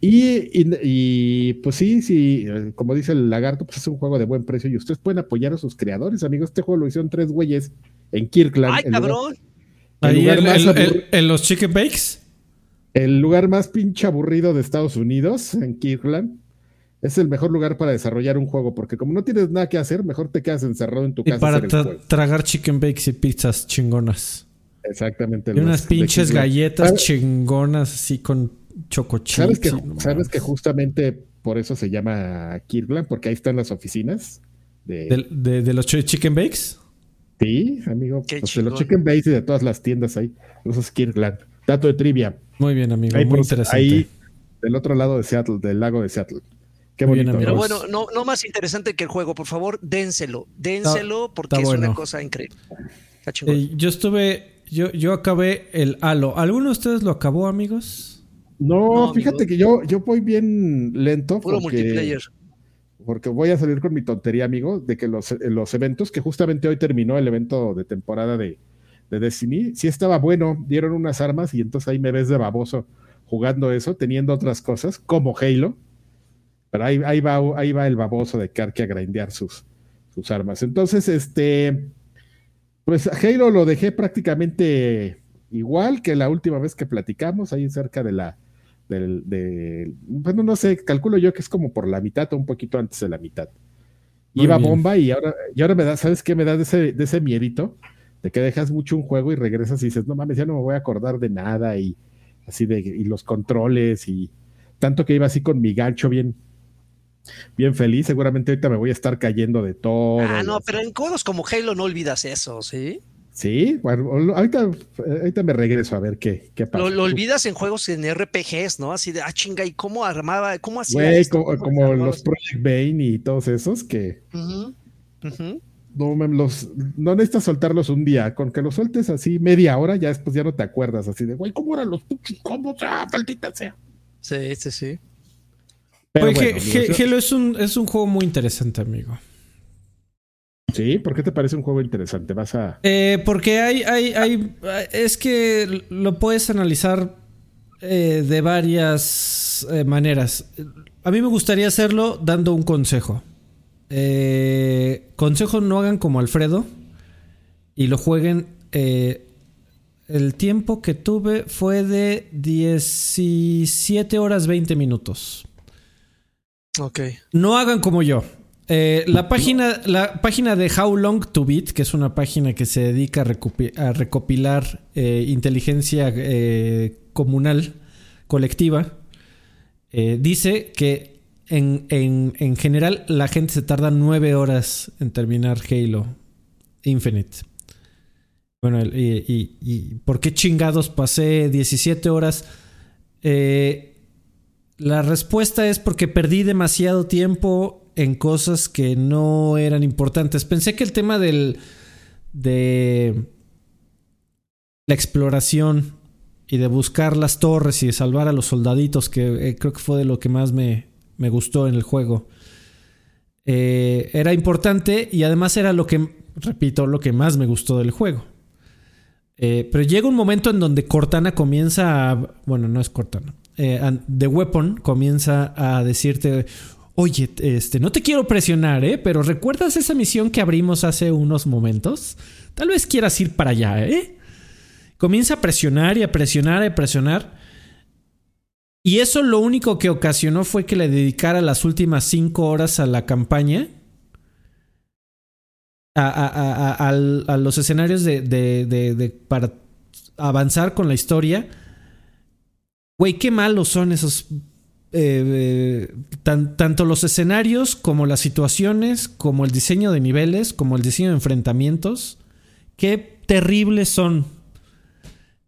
y, y, pues sí, sí, como dice el lagarto, pues es un juego de buen precio y ustedes pueden apoyar a sus creadores, amigos. Este juego lo hicieron tres güeyes en Kirkland. ¡Ay, cabrón! en los Chicken Bakes. El lugar más pinche aburrido de Estados Unidos, en Kirkland es el mejor lugar para desarrollar un juego, porque como no tienes nada que hacer, mejor te quedas encerrado en tu casa. Y para tragar chicken bakes y pizzas chingonas. Exactamente. Y unas pinches galletas chingonas así con chocochips. ¿Sabes que, ¿Sabes que justamente por eso se llama Kirkland? Porque ahí están las oficinas. De, ¿De, los chicken bakes? Sí, amigo. Pues de los chicken bakes y de todas las tiendas ahí. Eso es Kirkland. Dato de trivia. Muy bien, amigo. Muy interesante. Ahí, del otro lado de Seattle, del lago de Seattle. Qué bonito. Pero bueno, no, no más interesante que el juego, por favor, dénselo, dénselo porque es una cosa increíble. Eh, yo estuve, yo, yo acabé el Halo. ¿Alguno de ustedes lo acabó, amigos? No, fíjate que yo, yo voy bien lento. Puro multiplayer. Porque voy a salir con mi tontería, amigo, de que los, los eventos, que justamente hoy terminó el evento de temporada de, de Destiny, sí estaba bueno, dieron unas armas y entonces ahí me ves de baboso jugando eso, teniendo otras cosas, como Halo. Pero ahí, ahí, va, ahí va el baboso de Karki a grindear sus, sus armas. Entonces, este, pues Halo lo dejé prácticamente igual que la última vez que platicamos, ahí cerca de la, del, de, bueno, no sé, calculo yo que es como por la mitad o un poquito antes de la mitad. Iba bomba y ahora, y ahora me da, ¿sabes qué? Me da de ese, de ese miedito de que dejas mucho un juego y regresas y dices, no mames, ya no me voy a acordar de nada y así de, y los controles y tanto que iba así con mi gancho bien, bien feliz. Seguramente ahorita me voy a estar cayendo de todo. Ah, no, pero en juegos como Halo no olvidas eso, ¿sí? Sí, bueno, ahorita, ahorita me regreso a ver qué, qué pasa. Lo, olvidas en juegos en RPGs, ¿no? Así de, ah, chinga, ¿y cómo armaba? ¿Cómo hacía? Güey, como, los Project Bane y todos esos que. No, los, no necesitas soltarlos un día, con que los sueltes así media hora, ya después ya no te acuerdas, así de, güey, ¿cómo eran los ¿Cómo? sea, maldita sea! Sí, sí, sí. Pero Halo es un, es un juego muy interesante, amigo. Sí, ¿por qué te parece un juego interesante? Vas a. Eh, porque hay, hay, hay. Es que lo puedes analizar eh, de varias eh, maneras. A mí me gustaría hacerlo dando un consejo. consejo: no hagan como Alfredo y lo jueguen. el tiempo que tuve fue de 17 horas 20 minutos. Ok. No hagan como yo. Eh, la, página, la página de How Long to Beat, que es una página que se dedica a, recopilar eh, inteligencia eh, comunal, colectiva, dice que en, en, general la gente se tarda nueve horas en terminar Halo Infinite. Bueno, y, y ¿por qué chingados pasé 17 horas? La respuesta es porque perdí demasiado tiempo en cosas que no eran importantes. Pensé que el tema del. de. la exploración y de buscar las torres y de salvar a los soldaditos, que eh, creo que fue de lo que más me, me gustó en el juego. Eh, era importante y además era lo que, repito, lo que más me gustó del juego. Eh, pero llega un momento en donde Cortana comienza a. Bueno, no es Cortana. The Weapon comienza a decirte: Oye, este, no te quiero presionar, ¿eh? Pero ¿recuerdas esa misión que abrimos hace unos momentos? Tal vez quieras ir para allá, ¿eh? Comienza a presionar y a presionar y a presionar. Y eso lo único que ocasionó fue que le dedicara las últimas cinco horas a la campaña. A, los escenarios de, para avanzar con la historia. Güey, qué malos son esos eh, tanto los escenarios como las situaciones, como el diseño de niveles, como el diseño de enfrentamientos, qué terribles son.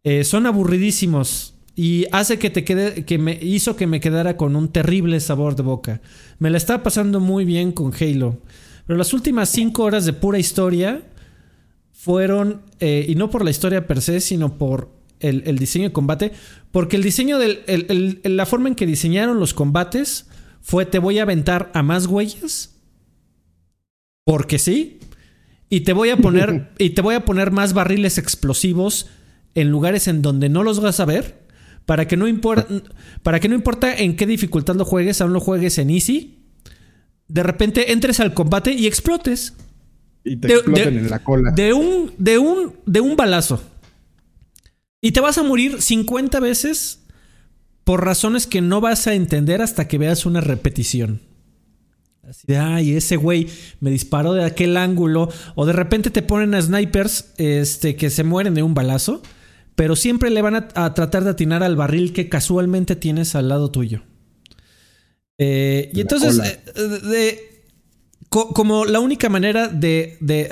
Eh, son aburridísimos y hace que te quede, que me hizo que me quedara con un terrible sabor de boca. Me la estaba pasando muy bien con Halo, pero las últimas cinco horas de pura historia fueron, eh, y no por la historia per se, sino por el, diseño de combate, porque el diseño del. la forma en que diseñaron los combates fue: te voy a aventar a más güeyes. Porque sí. Y te voy a poner. (laughs) y te voy a poner más barriles explosivos en lugares en donde no los vas a ver. Para que no importa. Para que no importa en qué dificultad lo juegues, aún lo juegues en easy. De repente entres al combate y explotes. Y te exploten en la cola. De un, de un, de un balazo. Y te vas a morir 50 veces por razones que no vas a entender hasta que veas una repetición. Así de, ay, ese güey me disparó de aquel ángulo. O de repente te ponen a snipers este, que se mueren de un balazo. Pero siempre le van a, tratar de atinar al barril que casualmente tienes al lado tuyo. Eh, y entonces, eh, de, como la única manera de, de,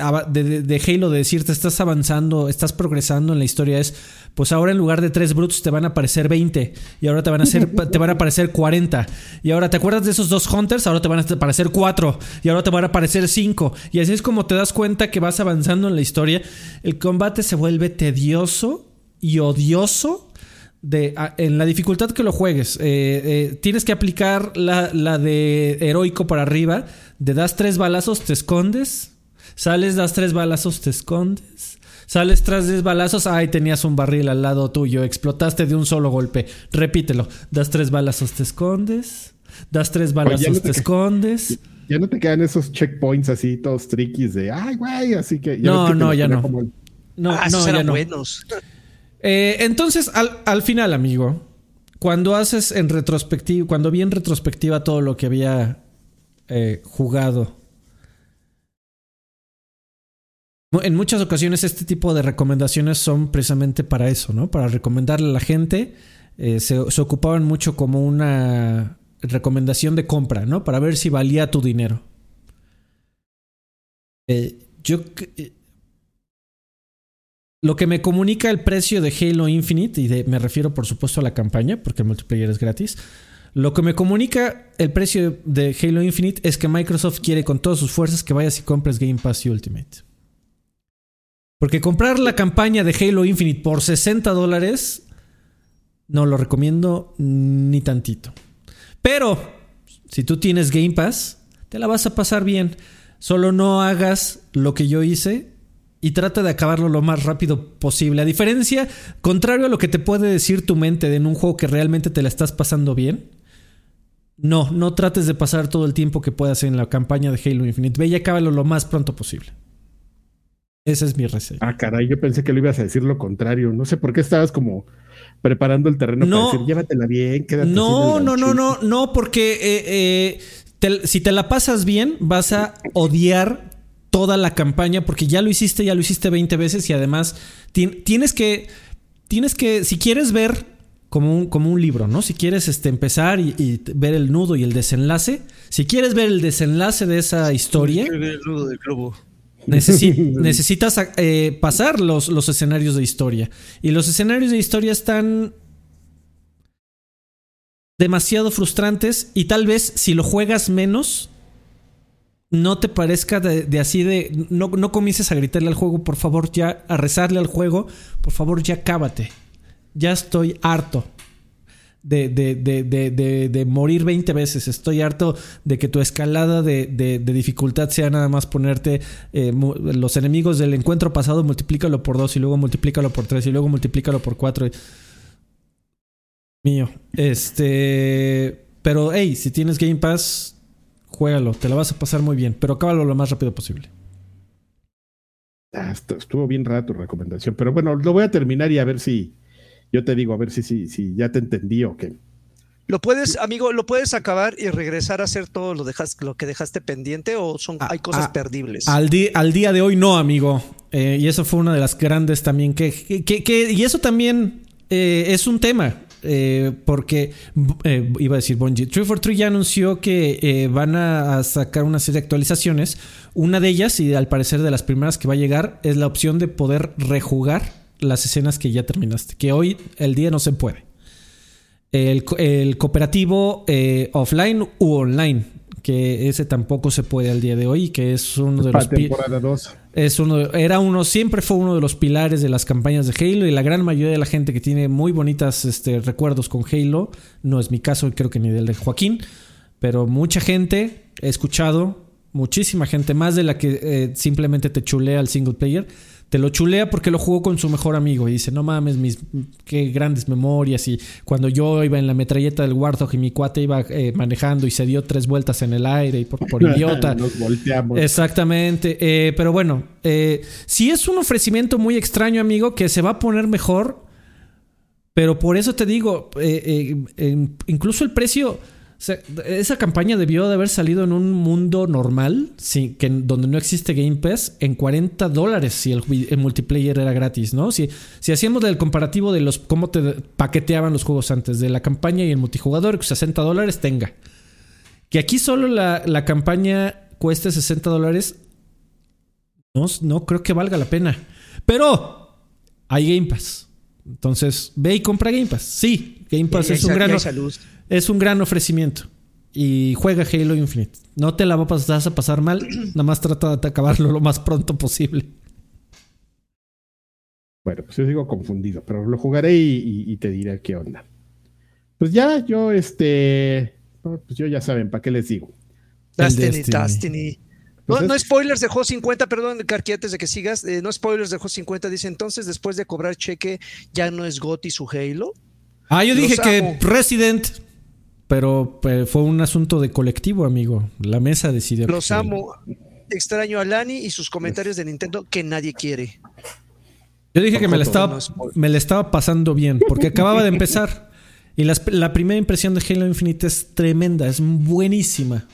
de, Halo de decirte estás avanzando, estás progresando en la historia es, pues ahora en lugar de tres brutes te van a aparecer 20 y ahora te van a, hacer, (laughs) te van a aparecer 40 y ahora te acuerdas de esos dos hunters, ahora te van a aparecer 4 y ahora te van a aparecer 5 y así es como te das cuenta que vas avanzando en la historia. El combate se vuelve tedioso y odioso de, en la dificultad que lo juegues, tienes que aplicar la, la, de heroico para arriba, de das tres balazos, te escondes, sales, das tres balazos, te escondes, Sales tras 10 balazos, ay, tenías un barril al lado tuyo, explotaste de un solo golpe. Repítelo. Das tres balazos, te escondes. Das tres balazos, te, escondes. Ya no te quedan esos checkpoints así, todos trickies de, ay, güey, así que... Ya no, no, ya no. No, ah, no, ya no. buenos. (laughs) Eh, entonces, al, al final, amigo, cuando haces en retrospectiva, cuando vi en retrospectiva todo lo que había eh, jugado en muchas ocasiones este tipo de recomendaciones son precisamente para eso, ¿no? Para recomendarle a la gente. Eh, se, ocupaban mucho como una recomendación de compra, ¿no? Para ver si valía tu dinero. Eh, yo... Eh, lo que me comunica el precio de Halo Infinite, y me refiero por supuesto a la campaña, porque el multiplayer es gratis, lo que me comunica el precio de Halo Infinite es que Microsoft quiere con todas sus fuerzas que vayas y compres Game Pass y Ultimate. Porque comprar la campaña de Halo Infinite por 60 dólares no lo recomiendo ni tantito. Pero si tú tienes Game Pass, te la vas a pasar bien. Solo no hagas lo que yo hice y trata de acabarlo lo más rápido posible. A diferencia, contrario a lo que te puede decir tu mente en un juego que realmente te la estás pasando bien, no, no trates de pasar todo el tiempo que puedas en la campaña de Halo Infinite. Ve y acábalo lo más pronto posible. Esa es mi reseña. Ah, caray, yo pensé que lo ibas a decir lo contrario. No sé por qué estabas como preparando el terreno para decir, llévatela bien, quédate No, no, no, no, no, porque eh, eh, si te la pasas bien, vas a odiar toda la campaña porque ya lo hiciste, ya lo hiciste 20 veces y además tienes que, tienes que, si quieres ver como un, como un libro, ¿no? Si quieres este, empezar y, ver el nudo y el desenlace, si quieres ver el desenlace de esa historia... El nudo del globo (laughs) necesitas eh, pasar los, los escenarios de historia. Y los escenarios de historia están demasiado frustrantes y tal vez si lo juegas menos, no te parezca de, así de... No, no comiences a gritarle al juego, por favor ya, a rezarle al juego, por favor ya cábate. Ya estoy harto de, de, de, de, morir 20 veces. Estoy harto de que tu escalada de, dificultad sea nada más ponerte eh, los enemigos del encuentro pasado, multiplícalo por 2 y luego multiplícalo por 3 y luego multiplícalo por 4. Mío. Este. Pero, hey, si tienes Game Pass, juégalo. Te la vas a pasar muy bien. Pero acábalo lo más rápido posible. Ah, estuvo bien rara tu recomendación. Pero bueno, lo voy a terminar y a ver si yo te digo, a ver si, si, si ya te entendí o qué. ¿Lo puedes, amigo, lo puedes acabar y regresar a hacer todo lo, dejas, lo que dejaste pendiente o son, hay cosas perdibles? Al, al día de hoy no, amigo. Eh, y eso fue una de las grandes también que... que, y eso también eh, es un tema. Eh, porque iba a decir Bungie. 343 ya anunció que van a, sacar una serie de actualizaciones. Una de ellas, y al parecer de las primeras que va a llegar, es la opción de poder rejugar las escenas que ya terminaste. Que hoy el día no se puede. El, cooperativo eh, offline u online. Que ese tampoco se puede al día de hoy. Que es uno de los. Temporada 2. Es uno, era uno, siempre fue uno de los pilares de las campañas de Halo. Y la gran mayoría de la gente que tiene muy bonitas este, recuerdos con Halo. No es mi caso, creo que ni del de Joaquín. Pero mucha gente he escuchado. Muchísima gente, más de la que eh, simplemente te chulea al single player te lo chulea porque lo jugó con su mejor amigo y dice, no mames, mis qué grandes memorias y cuando yo iba en la metralleta del Warthog y mi cuate iba eh, manejando y se dio tres vueltas en el aire y por, (laughs) idiota. Nos volteamos. Exactamente, eh, pero bueno, eh, si es un ofrecimiento muy extraño, amigo, que se va a poner mejor, pero por eso te digo, incluso el precio esa campaña debió de haber salido en un mundo normal, que, donde no existe Game Pass, en 40 dólares si el, multiplayer era gratis, ¿no? Si, si hacíamos el comparativo de los cómo te paqueteaban los juegos antes, de la campaña y el multijugador, 60 dólares tenga. Que aquí solo la, la campaña cueste 60 dólares, no, no creo que valga la pena. Pero hay Game Pass. Entonces, ve y compra Game Pass. Sí, Game Pass es un gran es un gran ofrecimiento. Y juega Halo Infinite. No te la vas a pasar mal, (clears throat) nada más trata de acabarlo lo más pronto posible. Bueno, pues yo sigo confundido, pero lo jugaré y, te diré qué onda. Pues ya, yo, este, pues yo ya saben, ¿para qué les digo? Destiny, Destiny. No, pues no, spoilers dejó 50, perdón, Carqui, antes de que sigas. Eh, no spoilers dejó 50. Dice entonces, después de cobrar cheque, ya no es Gotti su Halo. Ah, yo dije que Resident, pero pues, fue un asunto de colectivo, amigo. La mesa decidió. Los amo. Extraño a Lani y sus comentarios de Nintendo que nadie quiere. Yo dije que me la, estaba, me la estaba pasando bien, porque acababa de empezar. Y la primera impresión de Halo Infinite es tremenda, es buenísima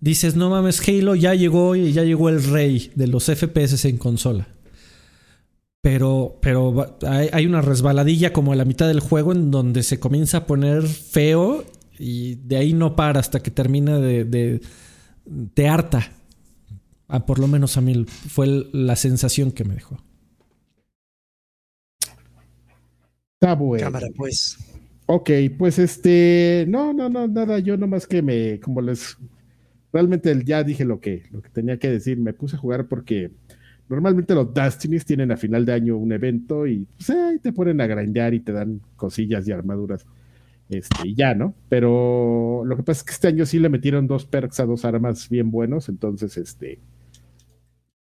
dices, no mames, Halo ya llegó y ya llegó el rey de los FPS en consola. Pero, pero hay, una resbaladilla como a la mitad del juego en donde se comienza a poner feo y de ahí no para hasta que termina de, de, harta. Ah, por lo menos a mí fue la sensación que me dejó. Está bueno. Cámara, pues. Ok, pues este, no, no, no, nada, yo nomás que me, como les realmente ya dije lo que, lo que tenía que decir. Me puse a jugar porque normalmente los Destinies tienen a final de año un evento y pues, ahí te ponen a grandear y te dan cosillas y armaduras. Este, y ya, ¿no? Pero lo que pasa es que este año sí le metieron dos perks a dos armas bien buenos, entonces este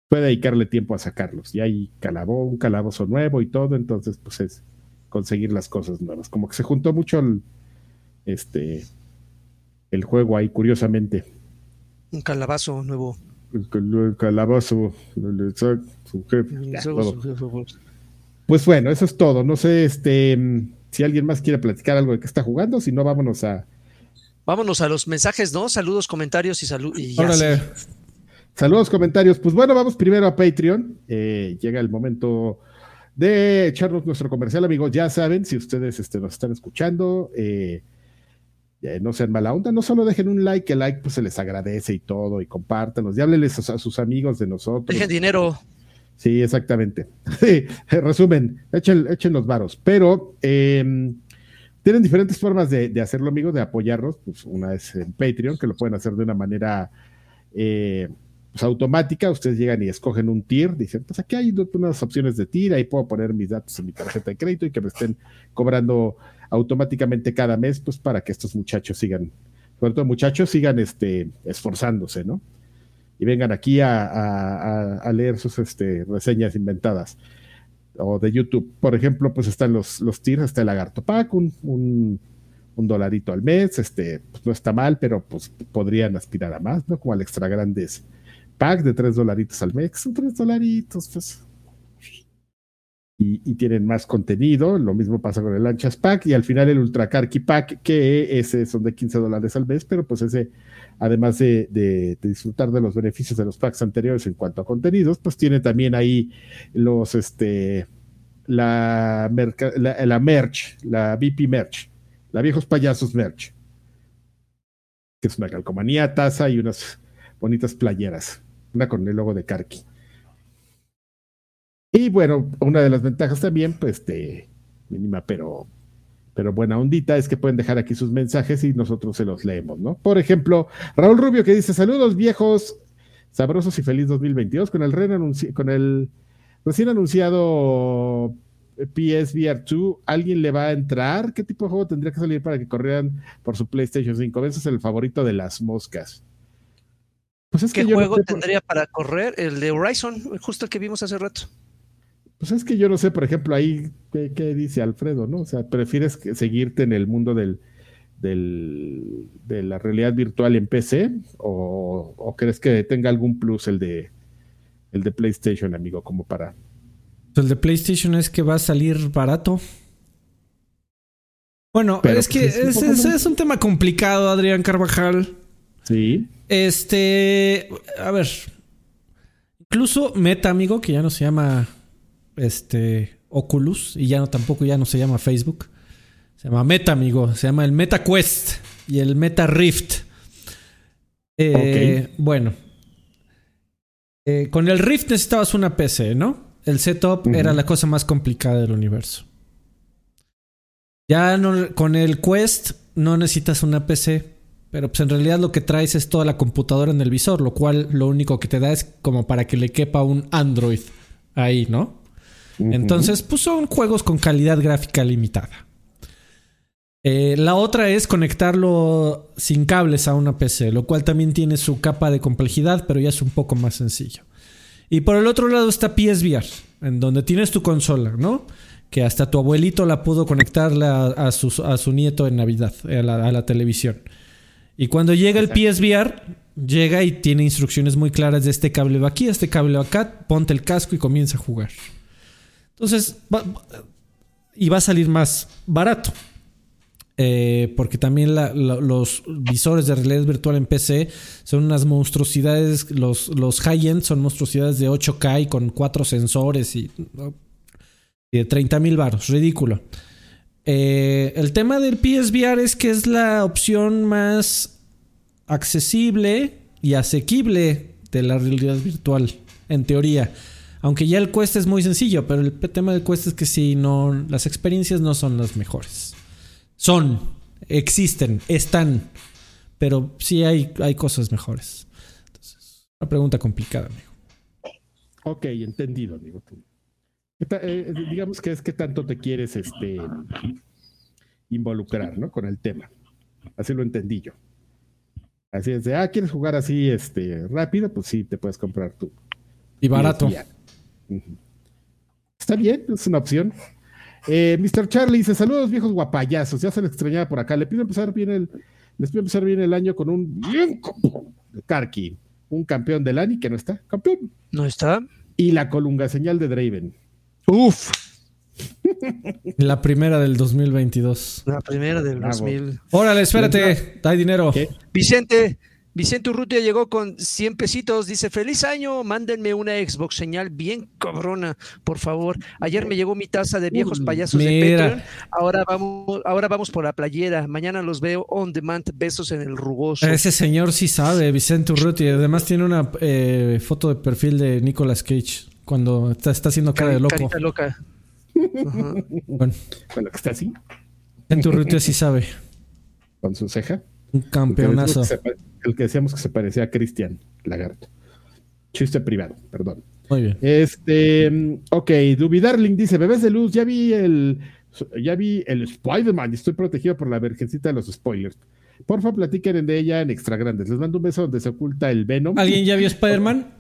puede dedicarle tiempo a sacarlos. Y hay calabo, un calabozo nuevo y todo, entonces pues es conseguir las cosas nuevas. Como que se juntó mucho el, este, el juego ahí, curiosamente. Un calabazo nuevo. El, calabazo, su jefe. Pues bueno, eso es todo. No sé este, si alguien más quiere platicar algo de qué está jugando, si no, vámonos a. Vámonos a los mensajes, ¿no? Saludos, comentarios y salud. Órale. Saludos, comentarios. Pues bueno, vamos primero a Patreon. Eh, llega el momento de echarnos nuestro comercial, amigos. Ya saben, si ustedes este, nos están escuchando, eh, no sean mala onda, no solo dejen un like, el like pues se les agradece y todo, y compártanos, y háblenles a, sus amigos de nosotros. Dejen dinero. Sí, exactamente. (laughs) resumen, echen, echen, los varos. Pero em, tienen diferentes formas de, hacerlo, amigos, de apoyarnos. Pues una es en Patreon, que lo pueden hacer de una manera eh, pues, automática. Ustedes llegan y escogen un tier, dicen, pues aquí hay unas opciones de tier, ahí puedo poner mis datos en mi tarjeta de crédito y que me estén cobrando automáticamente cada mes, pues para que estos muchachos sigan, sobre todo muchachos, sigan este, esforzándose, ¿no? Y vengan aquí a, leer sus este, reseñas inventadas. O de YouTube, por ejemplo, pues están los, los tiers, está el Lagarto Pack, un, un, dolarito al mes, este, pues no está mal, pero pues podrían aspirar a más, ¿no? Como al extra grandes pack de tres dolaritos al mes, son tres dolaritos, pues y, tienen más contenido. Lo mismo pasa con el Lanchas Pack y al final el Ultra Carky Pack, que ese son de 15 dólares al mes, pero pues ese, además de, disfrutar de los beneficios de los packs anteriores en cuanto a contenidos, pues tiene también ahí los, este, la, merch, la VP merch, la viejos payasos merch, que es una calcomanía, taza y unas bonitas playeras, una con el logo de Karki. Y bueno, una de las ventajas también, pues, de mínima, pero, pero buena ondita, es que pueden dejar aquí sus mensajes y nosotros se los leemos, ¿no? Por ejemplo, Raúl Rubio que dice: Saludos viejos, sabrosos y feliz 2022 con el, con el recién anunciado PSVR 2, ¿alguien le va a entrar? ¿Qué tipo de juego tendría que salir para que corrieran por su PlayStation 5? Ese es el favorito de las moscas. Pues es ¿Qué juego tendría para correr? El de Horizon, justo el que vimos hace rato. Pues es que yo no sé, por ejemplo, ahí, ¿qué, dice Alfredo? ¿no? O sea, ¿prefieres seguirte en el mundo del, del, de la realidad virtual en PC? O, crees que tenga algún plus el de, el de PlayStation, amigo, como para... El de PlayStation es que va a salir barato. Bueno, es que pues, es, es, un tema complicado, Adrián Carvajal. Sí. Este, a ver, incluso Meta, amigo, que ya no se llama este, Oculus y ya no tampoco ya no se llama Facebook. Se llama Meta, amigo. Se llama el Meta Quest y el Meta Rift. Eh, bueno. Eh, con el Rift necesitabas una PC, ¿no? El setup era la cosa más complicada del universo. Ya no, con el Quest no necesitas una PC, pero pues en realidad lo que traes es toda la computadora en el visor, lo cual lo único que te da es como para que le quepa un Android ahí, ¿no? Entonces, pues son juegos con calidad gráfica limitada. Eh, la otra es conectarlo sin cables a una PC, lo cual también tiene su capa de complejidad, pero ya es un poco más sencillo. Y por el otro lado está PSVR, en donde tienes tu consola, ¿no? Que hasta tu abuelito la pudo conectar a, su, nieto en Navidad, a la, televisión. Y cuando llega el PSVR, llega y tiene instrucciones muy claras de este cable va aquí, este cable va acá, ponte el casco y comienza a jugar. Entonces, y va a salir más barato. Eh, porque también los visores de realidad virtual en PC son unas monstruosidades. Los, los high-end son monstruosidades de 8K y con cuatro sensores y, de 30 mil baros. Ridículo. Eh, el tema del PSVR es que es la opción más accesible y asequible de la realidad virtual, en teoría. Aunque ya el cueste es muy sencillo, pero el tema del cueste es que si no, las experiencias no son las mejores. Son, existen, están, pero sí hay, hay cosas mejores. Entonces, una pregunta complicada, amigo. Ok, entendido, amigo. Eh, digamos que es que tanto te quieres este, involucrar, ¿no? Con el tema. Así lo entendí yo. Así es de, ah, ¿quieres jugar así este, rápido? Pues sí, te puedes comprar tú. Y barato. Está bien, es una opción. Eh, Mr. Charlie dice: Saludos, viejos guapayazos. Ya se les extrañaba por acá. Le pido empezar bien el, les pido empezar bien el año con un bien Karki, un campeón del ANI que no está. Campeón. No está. Y la colunga señal de Draven. Uf. (laughs) La primera del 2022. La primera del 2000. Órale, espérate. Hay dinero. Vicente, Vicente Urrutia llegó con 100 pesitos. Dice: Feliz año, mándenme una Xbox señal bien cabrona, por favor. Ayer me llegó mi taza de viejos payasos de Patreon. Ahora vamos, ahora vamos por la playera. Mañana los veo on demand. Besos en el rugoso. Ese señor sí sabe, Vicente Urrutia. Además, tiene una eh, foto de perfil de Nicolas Cage cuando está, haciendo cara de loco. Carita loca. Bueno. Bueno, que está así. Vicente Urrutia sí sabe. Con su ceja. Un campeonazo el que decíamos que se parecía a Cristian Lagarto. Chiste privado, perdón. Muy bien. Este, ok, Duby Darling dice, bebés de luz, ya vi el, ya vi el Spider-Man y estoy protegido por la vergencita de los spoilers. Porfa, platiquen de ella en extra grandes. Les mando un beso donde se oculta el Venom. ¿Alguien ya vio Spider-Man?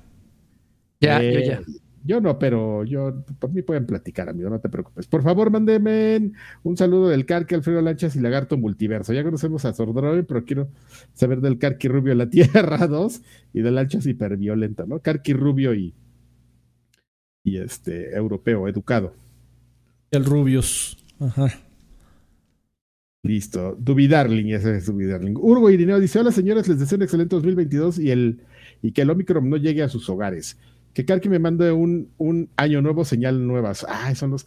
Ya, yo ya. Yo no, pero yo, por mí pueden platicar, amigo, no te preocupes. Por favor, mándenme un saludo del Carqui, Alfredo Lanchas y Lagarto Multiverso. Ya conocemos a Sordroy, pero quiero saber del Carqui Rubio La Tierra (laughs) 2 y del Lanchas Hiperviolento, ¿no? Carqui Rubio y, y este, europeo, educado. El Rubius. Ajá. Listo. Duby Darling, ese es Duby Darling. Urgo Irineo dice: Hola señores, les deseo un excelente 2022 y, el, y que el Omicron no llegue a sus hogares. Que Karki me mande un, un año nuevo, señal nuevas. Ay, son los.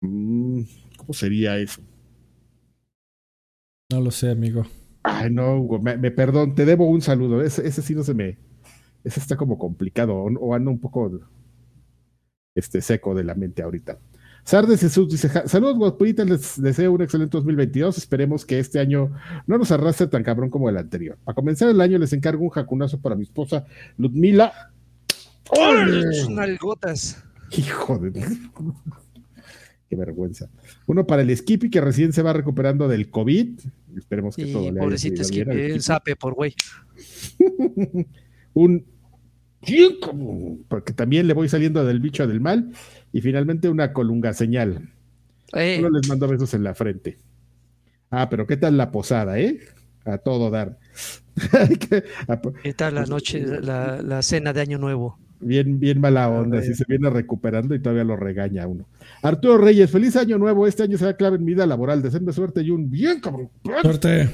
Mm, ¿Cómo sería eso? No lo sé, amigo. Ay, no, Hugo, me, perdón, te debo un saludo. Ese, ese sí no se me. Ese está como complicado o, ando un poco este, seco de la mente ahorita. Sardes Jesús dice: Saludos, guapuritas, les deseo un excelente 2022. Esperemos que este año no nos arrastre tan cabrón como el anterior. Para comenzar el año, les encargo un jacunazo para mi esposa Ludmila Nalgotas. Hijo de. Qué vergüenza. Uno para el Skippy que recién se va recuperando del COVID. Esperemos que todo le Pobrecito Skippy, sape por güey. (laughs) un. Porque también le voy saliendo del bicho del mal. Y finalmente una colunga señal. Eh. Uno les mando besos en la frente. Ah, pero ¿qué tal la posada, eh? A todo dar. (laughs) ¿Qué tal la noche, la, la cena de Año Nuevo? Bien, bien mala onda, si se viene recuperando y todavía lo regaña uno. Arturo Reyes, feliz año nuevo. Este año será clave en mi vida laboral. Deseenme suerte y un bien cabrón. Suerte.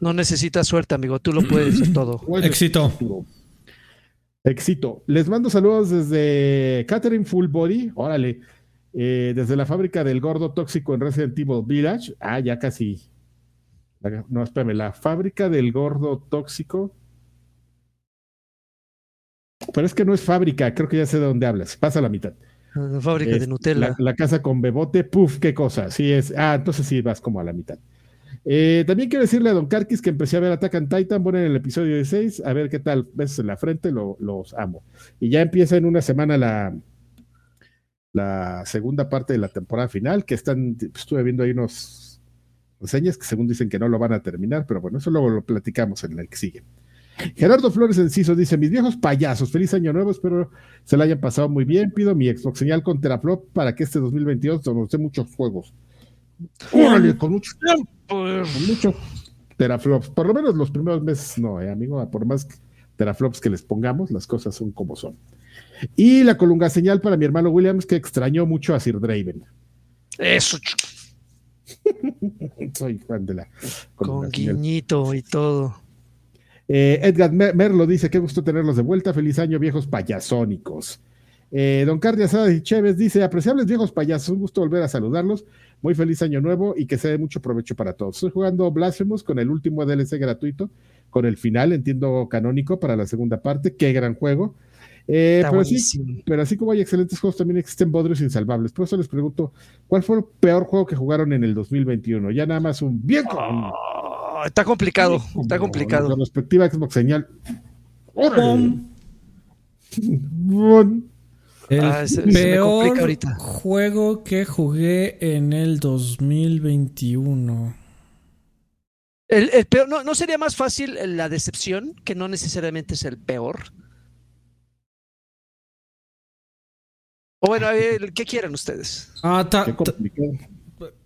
No, necesitas suerte, amigo. Tú lo puedes (clears throat) todo. Éxito. Éxito. Les mando saludos desde Catherine Full Body. Órale. Eh, desde la fábrica del gordo tóxico en Resident Evil Village. Ah, ya casi. No, espérame. La fábrica del gordo tóxico pero es que no es fábrica, creo que ya sé de dónde hablas. Pasa la mitad. La fábrica de Nutella. La, casa con bebote, puf, qué cosa. Sí es. Ah, entonces sí vas como a la mitad. Eh, también quiero decirle a Don Carquis que empecé a ver Attack on Titan, bueno, en el episodio 16, a ver qué tal, besos en la frente, los amo. Y ya empieza en una semana la, la segunda parte de la temporada final, que están, estuve viendo ahí unos reseñas que según dicen que no lo van a terminar, pero bueno, eso luego lo platicamos en el que sigue. Gerardo Flores Enciso dice: Mis viejos payasos, feliz año nuevo, espero se la hayan pasado muy bien. Pido mi Xbox señal con Teraflop para que este 2022 nos dé muchos juegos. Órale, con muchos, con muchos teraflops. Por lo menos los primeros meses no, eh, amigo. Por más teraflops que les pongamos, las cosas son como son. Y la colunga señal para mi hermano Williams, que extrañó mucho a Sir Draven. Eso. (laughs) Soy fan de la. Con guiñito y todo. Eh, Edgar Merlo dice: Qué gusto tenerlos de vuelta. Feliz año, viejos payasónicos. Eh, don Cardi Asada y Chévez dice: Apreciables viejos payasos, un gusto volver a saludarlos. Muy feliz año nuevo y que sea de mucho provecho para todos. Estoy jugando Blasphemous con el último DLC gratuito, con el final, entiendo, canónico para la segunda parte. Qué gran juego. Eh, pero, sí, pero, así como hay excelentes juegos, también existen bodrios insalvables. Por eso les pregunto, ¿cuál fue el peor juego que jugaron en el 2021? Ya nada más un bien. Oh, está complicado, está complicado. La perspectiva Xbox señal. El ah, peor juego que jugué en el 2021. El, el peor, no, ¿No sería más fácil la decepción, que no necesariamente es el peor? O bueno, ¿qué quieren ustedes? Ah,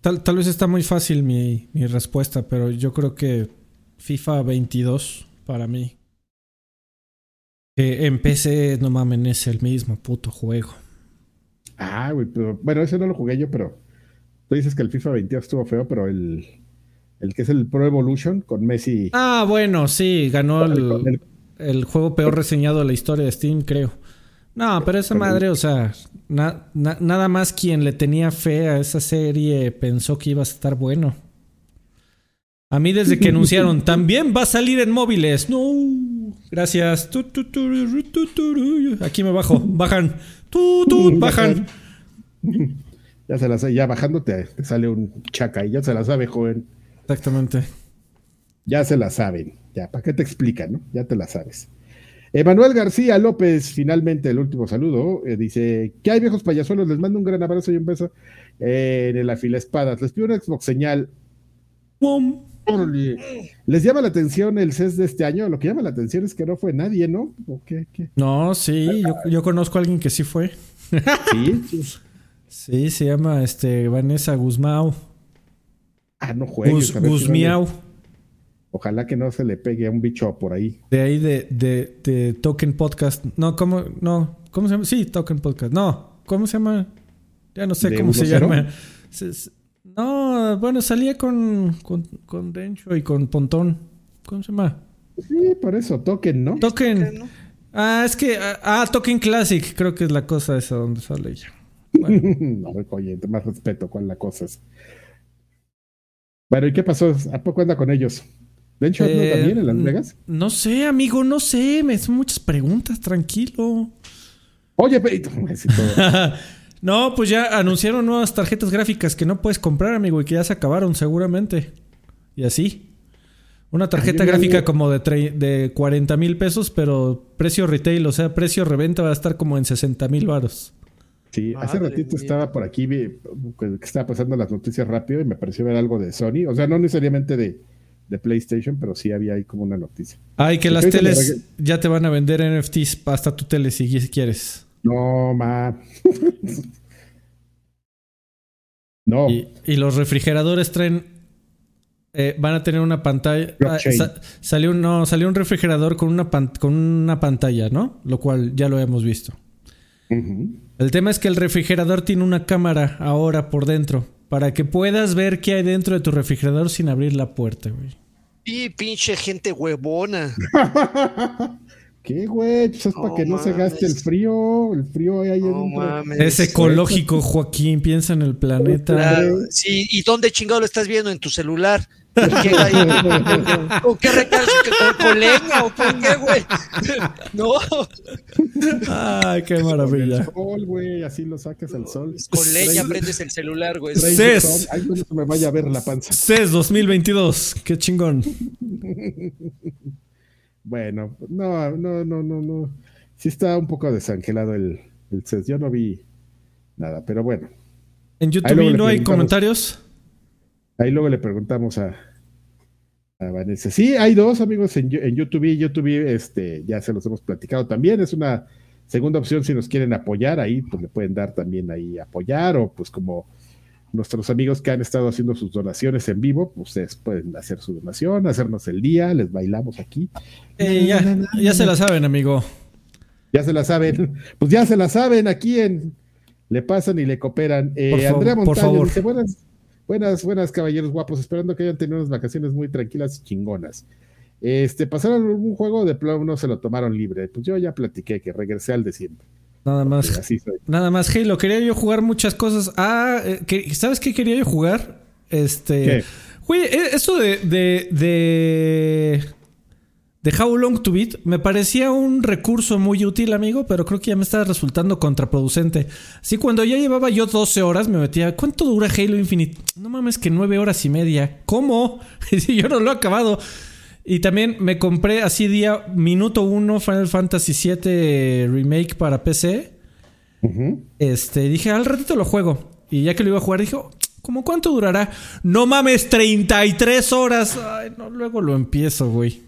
tal, vez está muy fácil mi, mi respuesta, pero yo creo que FIFA 22 para mí. Que en PC, no mamen, es el mismo puto juego. Ah, güey, pero bueno, ese no lo jugué yo, pero tú dices que el FIFA 22 estuvo feo, pero el, el que es el Pro Evolution con Messi. Ah, bueno, sí, ganó el, el, juego peor reseñado de la historia de Steam, creo. No, pero esa madre, o sea, nada más quien le tenía fe a esa serie pensó que iba a estar bueno. A mí desde que (laughs) anunciaron, también va a salir en móviles. No. Gracias. Aquí me bajo. Bajan. (laughs) Bajan. (laughs) Ya se la sabe. Ya bajándote te sale un chaca y ya se la sabe, joven. Exactamente. Ya se la saben. Ya, ¿para qué te explican, no? Ya te la sabes. Emanuel García López, finalmente el último saludo, eh, dice, ¿qué hay viejos payasuelos? Les mando un gran abrazo y un beso eh, en la fila espadas. Les pido una Xbox señal. ¡Pum! ¿Les llama la atención el CES de este año? Lo que llama la atención es que no fue nadie, ¿no? qué, No, sí, yo, conozco a alguien que sí fue. ¿Sí? sí, se llama este, Vanessa Guzmao. Ah, no juegues. Guzmiao. Ojalá que no se le pegue a un bicho por ahí. De ahí de, de, Token Podcast. No, ¿cómo? No, ¿cómo se llama? Sí, Token Podcast. No, ¿cómo se llama? Ya no sé cómo se llama. No, bueno, salía con, con, con Dencho y con Pontón. ¿Cómo se llama? Sí, por eso, Token, ¿no? Token. Ah, es que. Ah, ah, Token Classic, creo que es la cosa esa donde sale ella. (laughs) no, oye, más respeto, ¿cuál la cosa? Bueno, ¿y qué pasó? ¿A poco anda con ellos? ¿Dencho eh, también en Las Vegas? No sé, amigo, no sé. Me son muchas preguntas, tranquilo. Oye, pero... (laughs) No, pues ya anunciaron nuevas tarjetas gráficas que no puedes comprar, amigo, y que ya se acabaron seguramente. Y así. Una tarjeta gráfica como de, de 40 mil pesos, pero precio retail, o sea, precio reventa va a estar como en 60 mil varos. Sí, hace ratito estaba por aquí, que estaba pasando las noticias rápido y me pareció ver algo de Sony. O sea, no necesariamente de, de PlayStation, pero sí había ahí como una noticia. Ay, que las teles ya te van a vender NFTs hasta tu tele si quieres. No, ma. (laughs) no. Y, los refrigeradores traen. Eh, van a tener una pantalla. Ah, salió, no, salió un refrigerador con una, con una pantalla, ¿no? Lo cual ya lo hemos visto. El tema es que el refrigerador tiene una cámara ahora por dentro. Para que puedas ver qué hay dentro de tu refrigerador sin abrir la puerta, güey. Y pinche gente huevona. (laughs) ¿Qué, güey? Pues es para que no se gaste el frío. El frío ahí no Es ecológico, Joaquín. Piensa en el planeta. sí, ¿y dónde chingado lo estás viendo? ¿En tu celular? ¿Con qué recarga? ¿Con, leña o con qué, güey? (laughs) No. Ay, qué maravilla. Sol, güey, así lo sacas al sol. Con leña prendes el celular, güey. CES. Ay, no se me vaya a ver la panza. CES 2022. Qué chingón. (laughs) Bueno, no, no, no, no, no. Sí está un poco desangelado el, el CES. Yo no vi, nada, pero bueno. En Ahí YouTube no hay comentarios. Ahí luego le preguntamos a, a Vanessa. Sí, hay dos amigos en, en YouTube. YouTube, este, ya se los hemos platicado también. Es una segunda opción si nos quieren apoyar. Ahí pues le pueden dar también ahí apoyar o pues como nuestros amigos que han estado haciendo sus donaciones en vivo, pues ustedes pueden hacer su donación, hacernos el día, les bailamos aquí. Eh, ya, ya se la saben, amigo. Ya se la saben, pues ya se la saben aquí en Le pasan y le cooperan. Eh, Por Andrea por Montaño favor. dice, buenas, buenas, buenas caballeros guapos, esperando que hayan tenido unas vacaciones muy tranquilas y chingonas. Este, pasaron un juego de plano, no se lo tomaron libre. Pues yo ya platiqué que regresé al de siempre. Nada más. Así soy. Nada más, Halo. Quería yo jugar muchas cosas. Ah, eh, ¿sabes qué quería yo jugar? Este. ¿Qué? Güey, eh, eso de. de. de. De How Long to Beat me parecía un recurso muy útil, amigo, pero creo que ya me estaba resultando contraproducente. Así, cuando ya llevaba yo 12 horas, me metía. ¿Cuánto dura Halo Infinite? No mames, que 9 horas y media. ¿Cómo? (laughs) Si yo no lo he acabado. Y también me compré así día minuto 1 Final Fantasy VII Remake para PC. Ujú. Este, dije, al ratito lo juego. Y ya que lo iba a jugar, dije, "Oh, ¿cómo cuánto durará? No mames, 33 horas. Ay, no, luego lo empiezo, güey.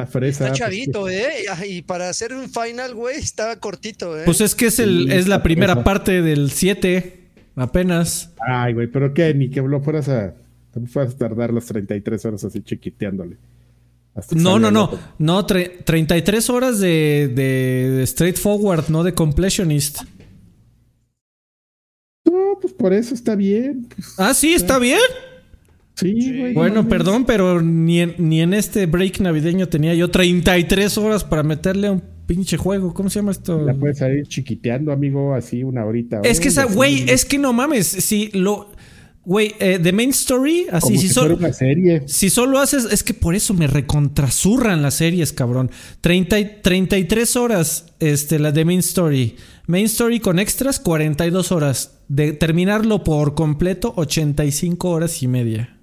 La fresa. Está pues, chavito, ¿eh? Y para hacer un final, güey, está cortito, ¿eh? Pues es que es, el, Sí, es la primera fresa. parte del 7, apenas. Ay, güey, pero qué, ni que lo fueras a. No fueras a tardar las 33 horas así chiquiteándole. Que No, no, no. No, tre- 33 horas de, de, de straightforward, no de completionist. No, pues por eso está bien. Pues, Ah, sí, está bien. Sí, Sí. güey. Bueno, no, perdón, pero ni en, ni en este break navideño tenía yo 33 horas para meterle a un pinche juego. ¿Cómo se llama esto? La puedes salir chiquiteando, amigo, así una horita. Es que esa, güey, es que no mames. Si lo. Güey, eh, The Main Story, así, como si, si solo, fuera una serie. si solo haces. Es que por eso me recontrasurran las series, cabrón. 30, y- 33 horas, este, la de Main Story. Main Story con extras, 42 horas. De terminarlo por completo, 85 horas y media.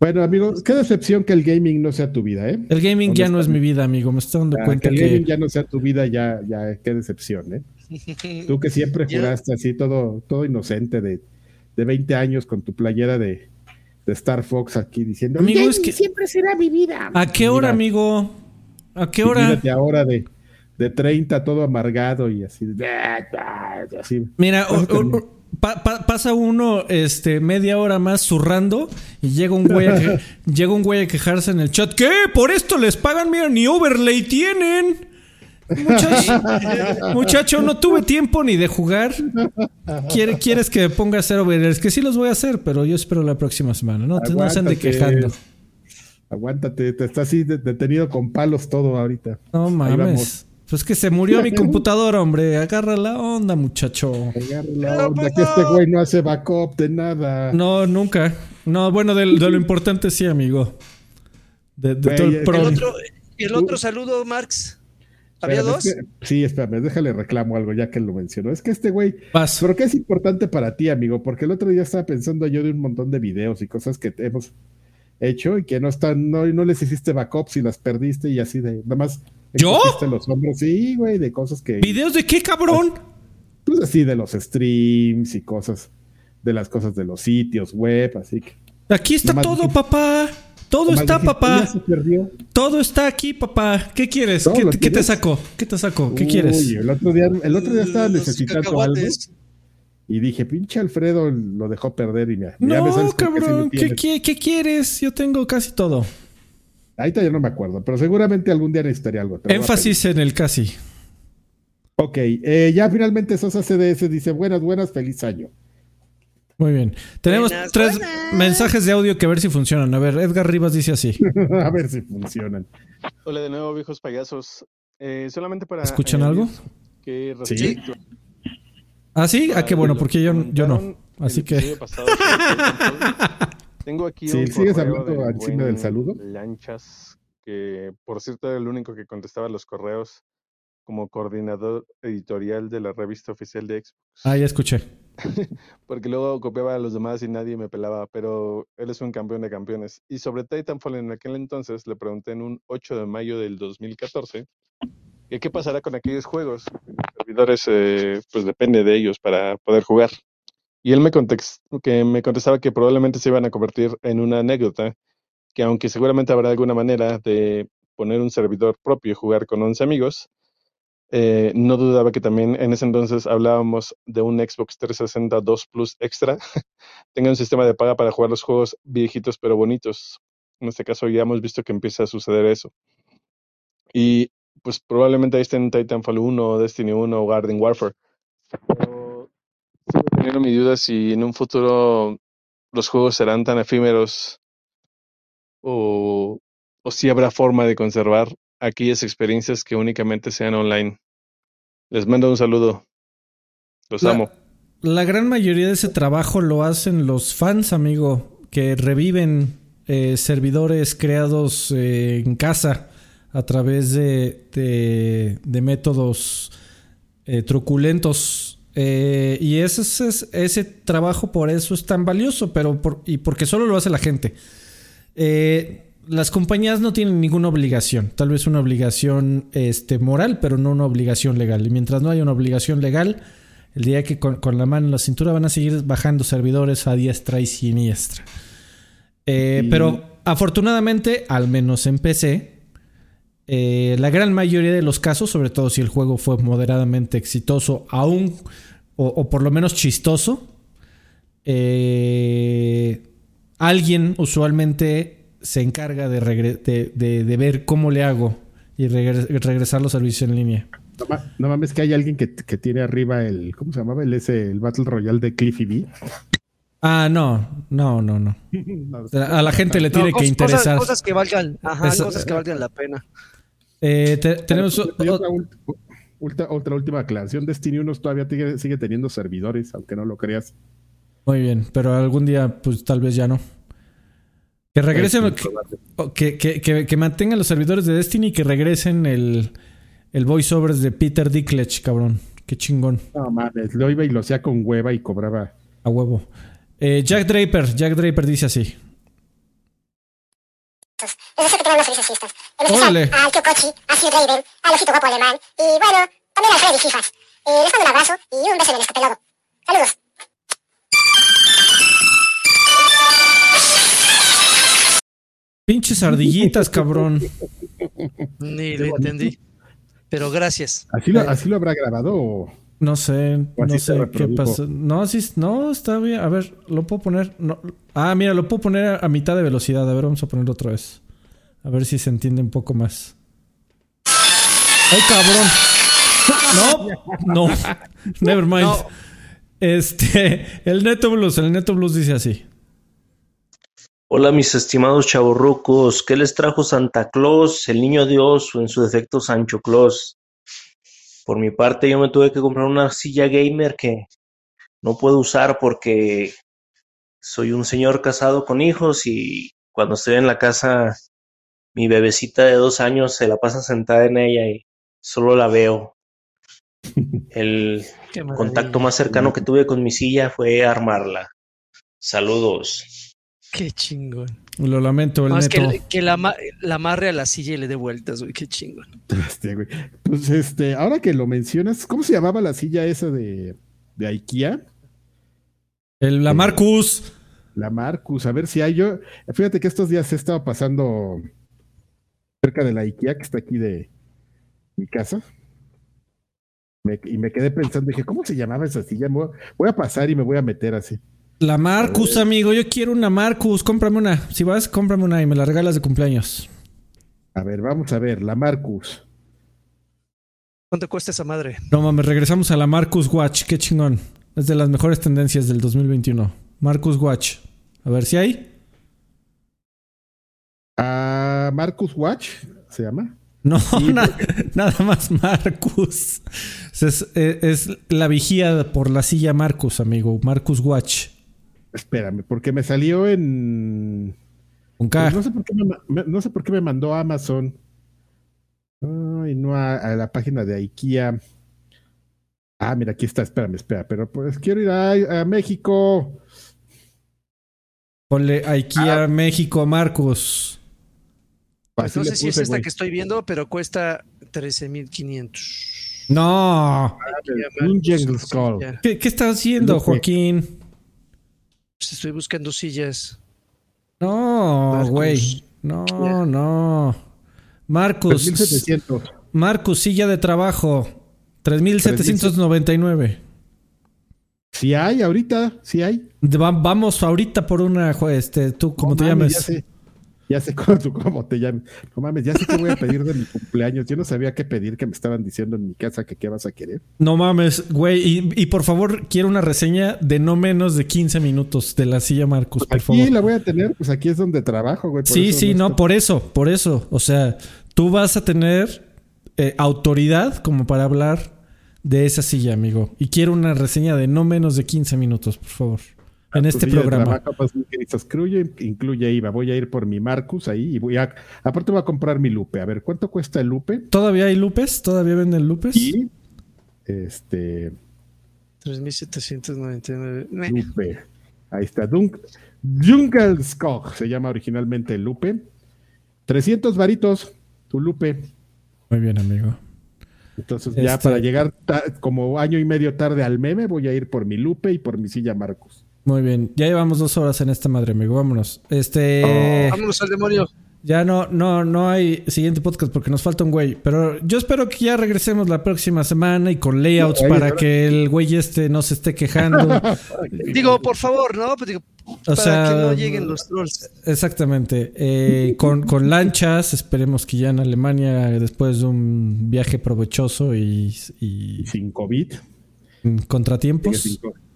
Bueno, amigo, qué decepción que el gaming no sea tu vida, ¿eh? El gaming ya no es mi vida, amigo. Me estoy dando Ah, cuenta que el que. gaming ya no sea tu vida, ya, ya, qué decepción, ¿eh? Tú que siempre (laughs) juraste así todo, todo inocente de, de 20 años con tu playera de, de Star Fox aquí diciendo, Amigo, "El es que- siempre será mi vida. ¿A qué hora, Mira, amigo? ¿A qué hora? mírate ahora de, de 30 todo amargado y así, así. Mira, o- o- pa- pa- pasa uno este, media hora más zurrando y llega un güey a que- (laughs) llega un güey a quejarse en el chat. ¿Qué? Por esto les pagan, mira, ni overlay tienen. Muchacho, (laughs) muchacho, no tuve tiempo ni de jugar. ¿Quiere- ¿Quieres que me ponga a hacer overlays? Que sí los voy a hacer, pero yo espero la próxima semana. No, no se Aguántate. quejando. Aguántate, te está así de- detenido con palos todo ahorita. No mames. Pues que se murió mi computadora, hombre. Agarra la onda, muchacho. Agarra la onda, que este güey no hace backup de nada. No, nunca. No, bueno, de, de lo importante sí, amigo. De, todo el pro- el otro, el otro saludo, Marx. ¿Había Espérame, dos? es que- sí, espérame, déjale reclamo algo ya que lo mencionó. Es que este güey. ¿pero qué es importante para ti, amigo? Porque el otro día estaba pensando yo de un montón de videos y cosas que hemos hecho y que no están, no, no les hiciste backups y las perdiste y así de, nada más. ¿Yo? los hombros, sí, güey, de cosas que, ¿Videos de qué, cabrón? pues así de los streams y cosas, de las cosas de los sitios web, así que. Aquí está Nomás todo, dijiste- papá. Todo está, dijiste, papá. "Ya se perdió". Todo está aquí, papá. ¿Qué quieres? ¿Todo ¿Qué, te saco? ¿Qué te saco? ¿Qué Uy, quieres? el otro día, el otro día estaba necesitando algo. Y dije, pinche Alfredo lo dejó perder y me, ya me No, sabes por qué sí lo cabrón. ¿Qué, tienes. qué, qué quieres? Yo tengo casi todo. Ahorita ya no me acuerdo, pero seguramente algún día necesitaría algo. Énfasis en el casi. Ok, eh, ya finalmente Sosa CDS dice, buenas, buenas, feliz año. Muy bien. Tenemos Buenas, tres buenas. mensajes de audio que a ver si funcionan. A ver, Edgar Rivas dice así. (laughs) a ver si funcionan. Hola de nuevo, viejos payasos. Eh, solamente para. ¿Escuchan algo? Que Sí. ¿Ah, sí? Ah, a qué bueno, porque que yo, yo no. Así que. pasado Tengo aquí Sí, un ¿sigues hablando del encima del saludo? Lanchas, que por cierto era el único que contestaba los correos como coordinador editorial de la revista oficial de Xbox. Ah, ya escuché. (laughs) Porque luego copiaba a los demás y nadie me pelaba, pero él es un campeón de campeones. Y sobre Titanfall en aquel entonces le pregunté en un 8 de mayo del 2014 que qué pasará con aquellos juegos que servidores eh, pues depende de ellos para poder jugar. Y él me, que me contestaba que probablemente se iban a convertir en una anécdota, que aunque seguramente habrá alguna manera de poner un servidor propio y jugar con 11 amigos, eh, no dudaba que también en ese entonces hablábamos de un Xbox 360 2 Plus Extra, (laughs) tenga un sistema de paga para jugar los juegos viejitos pero bonitos. En este caso ya hemos visto que empieza a suceder eso. Y pues probablemente ahí estén Titanfall 1, Destiny 1 o Garden Warfare. Pero sigo teniendo mi duda si en un futuro los juegos serán tan efímeros o, o si habrá forma de conservar aquellas experiencias que únicamente sean online. Les mando un saludo. Los amo. La gran mayoría de ese trabajo lo hacen los fans, amigo, que reviven eh, servidores creados eh, en casa a través de, de, métodos eh, truculentos. y ese, ese, trabajo por eso es tan valioso, pero y porque solo lo hace la gente. las compañías no tienen ninguna obligación, tal vez una obligación este, moral, pero no una obligación legal. Y mientras no haya una obligación legal, el día que con, con la mano en la cintura van a seguir bajando servidores a diestra y siniestra. Eh, pero afortunadamente, al menos en PC, eh, la gran mayoría de los casos, sobre todo si el juego fue moderadamente exitoso, aún o, por lo menos chistoso, eh, alguien usualmente se encarga de, de, ver cómo le hago y regresar los servicios en línea. No, mames que hay alguien que, tiene arriba el, ¿cómo se llamaba? El, ese, el Battle Royale de Cliffy B. Ah, no, no, no, no. (laughs) A la gente le tiene que interesar. Cosas, que valgan, ajá, cosas que valgan la pena. Eh, tenemos otra, última aclaración. Destiny 1 todavía sigue teniendo servidores, aunque no lo creas. Muy bien, pero algún día, pues tal vez ya no. Que regresen, que, que, que, mantengan los servidores de Destiny y que regresen el, el voiceovers de Peter Dinklage, cabrón. Qué chingón. No mames, lo iba y lo hacía con hueva y cobraba. A huevo. Eh, Jack Draper, Jack Draper dice así. Les deseo que tengan unas felices fiestas. En especial al tío Cochi, a Sir Raven, al osito guapo alemán y bueno, también al Freddy Fifas. Eh, les mando un abrazo y un beso en el escapelodo. Saludos. Pinches ardillitas, cabrón. Ni lo entendí. Pero gracias. ¿Así lo, así lo habrá grabado o...? No sé, no sé qué pasa. No, sí, no, está bien. A ver, lo puedo poner. No. Ah, mira, lo puedo poner a mitad de velocidad. A ver, vamos a ponerlo otra vez. A ver si se entiende un poco más. ¡Ay, cabrón! No, no. (laughs) Never mind. Este, el Neto Blues, el Neto Blues dice así. Hola mis estimados chavorrucos, ¿qué les trajo Santa Claus, el niño Dios o en su defecto Sancho Claus? Por mi parte, yo me tuve que comprar una silla gamer que no puedo usar porque soy un señor casado con hijos y cuando estoy en la casa, mi bebecita de dos años se la pasa sentada en ella y solo la veo. (laughs) El contacto más cercano que tuve con mi silla fue armarla. Saludos. Qué chingón. Lo lamento, el Más que, que la, la, amarre a la silla y le dé vueltas, güey. Qué chingón. (laughs) Pues este, ahora que lo mencionas, ¿cómo se llamaba la silla esa de, de IKEA? El, la Marcus. La Marcus, a ver si hay yo. Fíjate que estos días he estado pasando cerca de la IKEA que está aquí de mi casa. y me quedé pensando, dije, ¿cómo se llamaba esa silla? Voy a pasar y me voy a meter así. La Marcus, amigo. Yo quiero una Marcus. Cómprame una. Si vas, cómprame una y me la regalas de cumpleaños. A ver, vamos a ver. La Marcus. ¿Cuánto cuesta esa madre? No mames, regresamos a la Marcus Watch. Qué chingón. Es de las mejores tendencias del 2021. Marcus Watch. A ver si hay. Ah, Marcus Watch se llama. No, (laughs) nada más Marcus. Es, es, la vigía por la silla Marcus, amigo. Marcus Watch. Espérame, porque me salió en. Un pues no, sé por qué me, no sé por qué me mandó a Amazon. Ay, no a, la página de IKEA. Ah, mira, aquí está, espérame, espera, pero pues quiero ir a, México. Ponle IKEA ah. México, Marcos. Pues no sé si es esta que estoy viendo, pero cuesta 13.500. No. Dungeon Skull. ¿Qué, ¿Qué estás haciendo, Joaquín? Pues estoy buscando sillas. No, Marcus. güey. No, no. Marcus. 3700. Marcus, silla de trabajo. 3799. Si hay ahorita, si hay. Va- vamos ahorita por una, este, tú, como No te llames. Ya sé, cómo, cómo te llames. No mames, ya sé qué voy a pedir de mi cumpleaños. Yo no sabía qué pedir, que me estaban diciendo en mi casa que qué vas a querer. No mames, güey. Y, y por favor, quiero una reseña de no menos de 15 minutos de la silla Marcus, por Aquí favor. la voy a tener, pues aquí es donde trabajo, güey. Sí, sí, no, por eso, por eso. O sea, tú vas a tener eh, autoridad como para hablar de esa silla, amigo. Y quiero una reseña de no menos de 15 minutos, por favor. En tu este programa. pues, incluye, incluye IVA. Voy a ir por mi Marcus ahí y voy a. Aparte, voy a comprar mi Lupe. A ver, ¿cuánto cuesta el Lupe? ¿Todavía hay lupes? ¿Todavía venden lupes? Y. Este. 3799. Meh. Lupe. Ahí está. Dun Jungelskog se llama originalmente el Lupe. 300 varitos, tu Lupe. Muy bien, amigo. Entonces, ya Este- para llegar ta- como año y medio tarde al meme, voy a ir por mi Lupe y por mi silla Marcus. Muy bien. Ya llevamos dos horas en esta madre, amigo. Vámonos. Este. Vámonos al demonio. Ya no, no, no hay siguiente podcast porque nos falta un güey. Pero yo espero que ya regresemos la próxima semana y con layouts para que el güey este no se esté quejando. (laughs) Digo, por favor, ¿no? Pues digo, para sea, que no lleguen los trolls. Exactamente. Eh, con, con lanchas, esperemos que ya en Alemania, después de un viaje provechoso y, y Y sin COVID. contratiempos. sin COVID.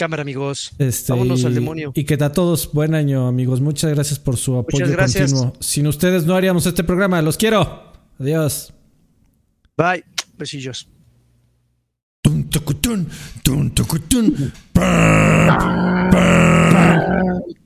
Cámara, amigos. Este, Vámonos al demonio. Y que a todos buen año, amigos. Muchas gracias por su apoyo Muchas gracias. continuo. Sin ustedes no haríamos este programa. Los quiero. Adiós. Bye. Besillos. (laughs)